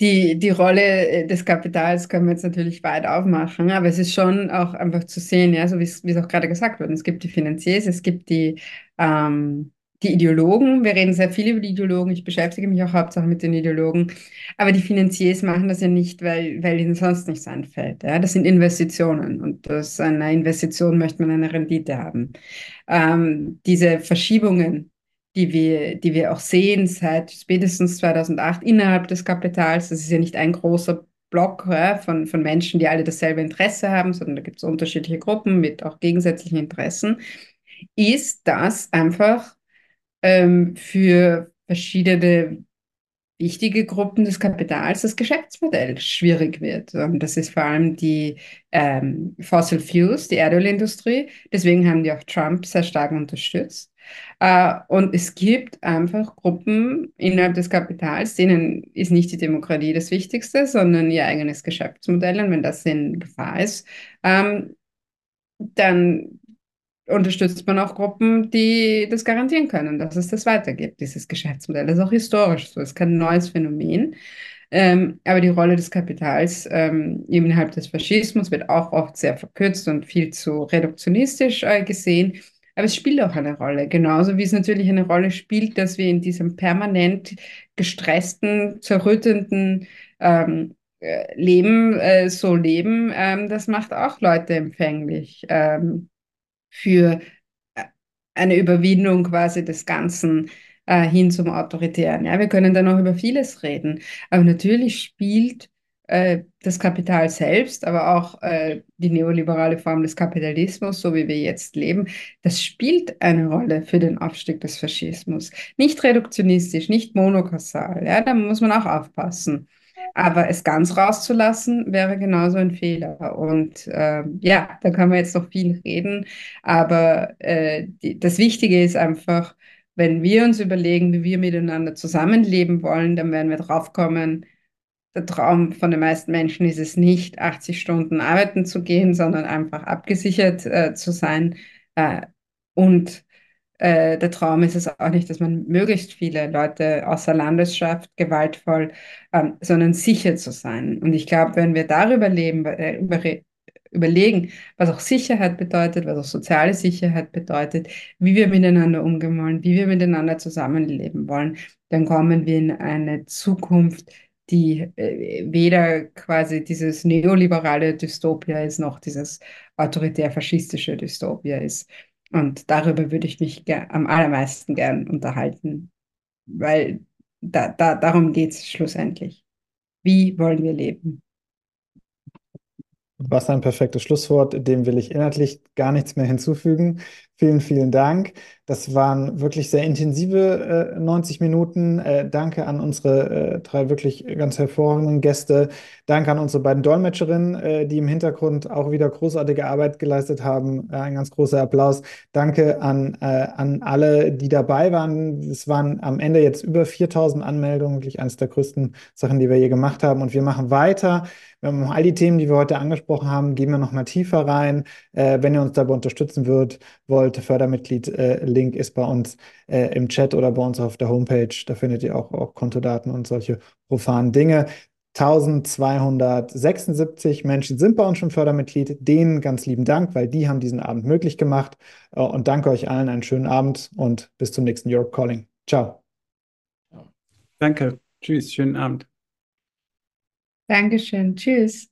die, die Rolle äh, des Kapitals können wir jetzt natürlich weit aufmachen, aber es ist schon auch einfach zu sehen, ja, so wie es, auch gerade gesagt wurde. Es gibt die Finanziers, es gibt die, ähm, die Ideologen, wir reden sehr viel über die Ideologen, ich beschäftige mich auch hauptsächlich mit den Ideologen, aber die Finanziers machen das ja nicht, weil, weil ihnen sonst nichts einfällt. Ja? Das sind Investitionen und aus einer Investition möchte man eine Rendite haben. Ähm, diese Verschiebungen, die wir, die wir auch sehen seit spätestens 2008 innerhalb des Kapitals, das ist ja nicht ein großer Block ja, von, von Menschen, die alle dasselbe Interesse haben, sondern da gibt es unterschiedliche Gruppen mit auch gegensätzlichen Interessen, ist, dass einfach ähm, für verschiedene wichtige Gruppen des Kapitals das Geschäftsmodell schwierig wird. Und das ist vor allem die ähm, Fossil Fuels, die Erdölindustrie. Deswegen haben die auch Trump sehr stark unterstützt. Äh, und es gibt einfach Gruppen innerhalb des Kapitals, denen ist nicht die Demokratie das Wichtigste, sondern ihr eigenes Geschäftsmodell. Und wenn das in Gefahr ist, ähm, dann unterstützt man auch Gruppen, die das garantieren können, dass es das weitergibt, dieses Geschäftsmodell. Das ist auch historisch so, das ist kein neues Phänomen. Ähm, aber die Rolle des Kapitals ähm, innerhalb des Faschismus wird auch oft sehr verkürzt und viel zu reduktionistisch äh, gesehen. Aber es spielt auch eine Rolle, genauso wie es natürlich eine Rolle spielt, dass wir in diesem permanent gestressten, zerrüttenden ähm, äh, Leben äh, so leben. Ähm, das macht auch Leute empfänglich. Für äh, eine Überwindung quasi des Ganzen äh, hin zum Autoritären. Ja, wir können dann auch über vieles reden, aber natürlich spielt äh, das Kapital selbst, aber auch äh, die neoliberale Form des Kapitalismus, so wie wir jetzt leben, das spielt eine Rolle für den Aufstieg des Faschismus. Nicht reduktionistisch, nicht monokausal, ja, da muss man auch aufpassen. Aber es ganz rauszulassen, wäre genauso ein Fehler. Und äh, ja, da kann man jetzt noch viel reden. Aber äh, die, das Wichtige ist einfach, wenn wir uns überlegen, wie wir miteinander zusammenleben wollen, dann werden wir draufkommen, der Traum von den meisten Menschen ist es nicht, 80 Stunden arbeiten zu gehen, sondern einfach abgesichert äh, zu sein. Äh, und äh, der Traum ist es auch nicht, dass man möglichst viele Leute außer Landes schafft, gewaltvoll, ähm, sondern sicher zu sein. Und ich glaube, wenn wir darüber leben, äh, über, überlegen, was auch Sicherheit bedeutet, was auch soziale Sicherheit bedeutet, wie wir miteinander umgehen wollen, wie wir miteinander zusammenleben wollen, dann kommen wir in eine Zukunft, die äh, weder quasi dieses neoliberale Dystopia ist, noch dieses autoritär-faschistische Dystopia ist. Und darüber würde ich mich am allermeisten gern unterhalten, weil da, da, darum geht es schlussendlich. Wie wollen wir leben? Was ein perfektes Schlusswort, dem will ich inhaltlich gar nichts mehr hinzufügen. Vielen, vielen Dank. Das waren wirklich sehr intensive äh, 90 Minuten. Äh, danke an unsere äh, drei wirklich ganz hervorragenden Gäste. Danke an unsere beiden Dolmetscherinnen, äh, die im Hintergrund auch wieder großartige Arbeit geleistet haben. Äh, ein ganz großer Applaus. Danke an, äh, an alle, die dabei waren. Es waren am Ende jetzt über 4000 Anmeldungen, wirklich eines der größten Sachen, die wir je gemacht haben. Und wir machen weiter. Wir haben all die Themen, die wir heute angesprochen haben, gehen wir noch mal tiefer rein. wenn ihr uns dabei unterstützen würdet, wollt, Fördermitglied-Link ist bei uns äh, im Chat oder bei uns auf der Homepage. Da findet ihr auch, auch Kontodaten und solche profanen Dinge. 1276 Menschen sind bei uns schon Fördermitglied. Denen ganz lieben Dank, weil die haben diesen Abend möglich gemacht. Äh, und danke euch allen einen schönen Abend und bis zum nächsten Europe Calling. Ciao. Danke. Tschüss. Schönen Abend. Dankeschön. Tschüss.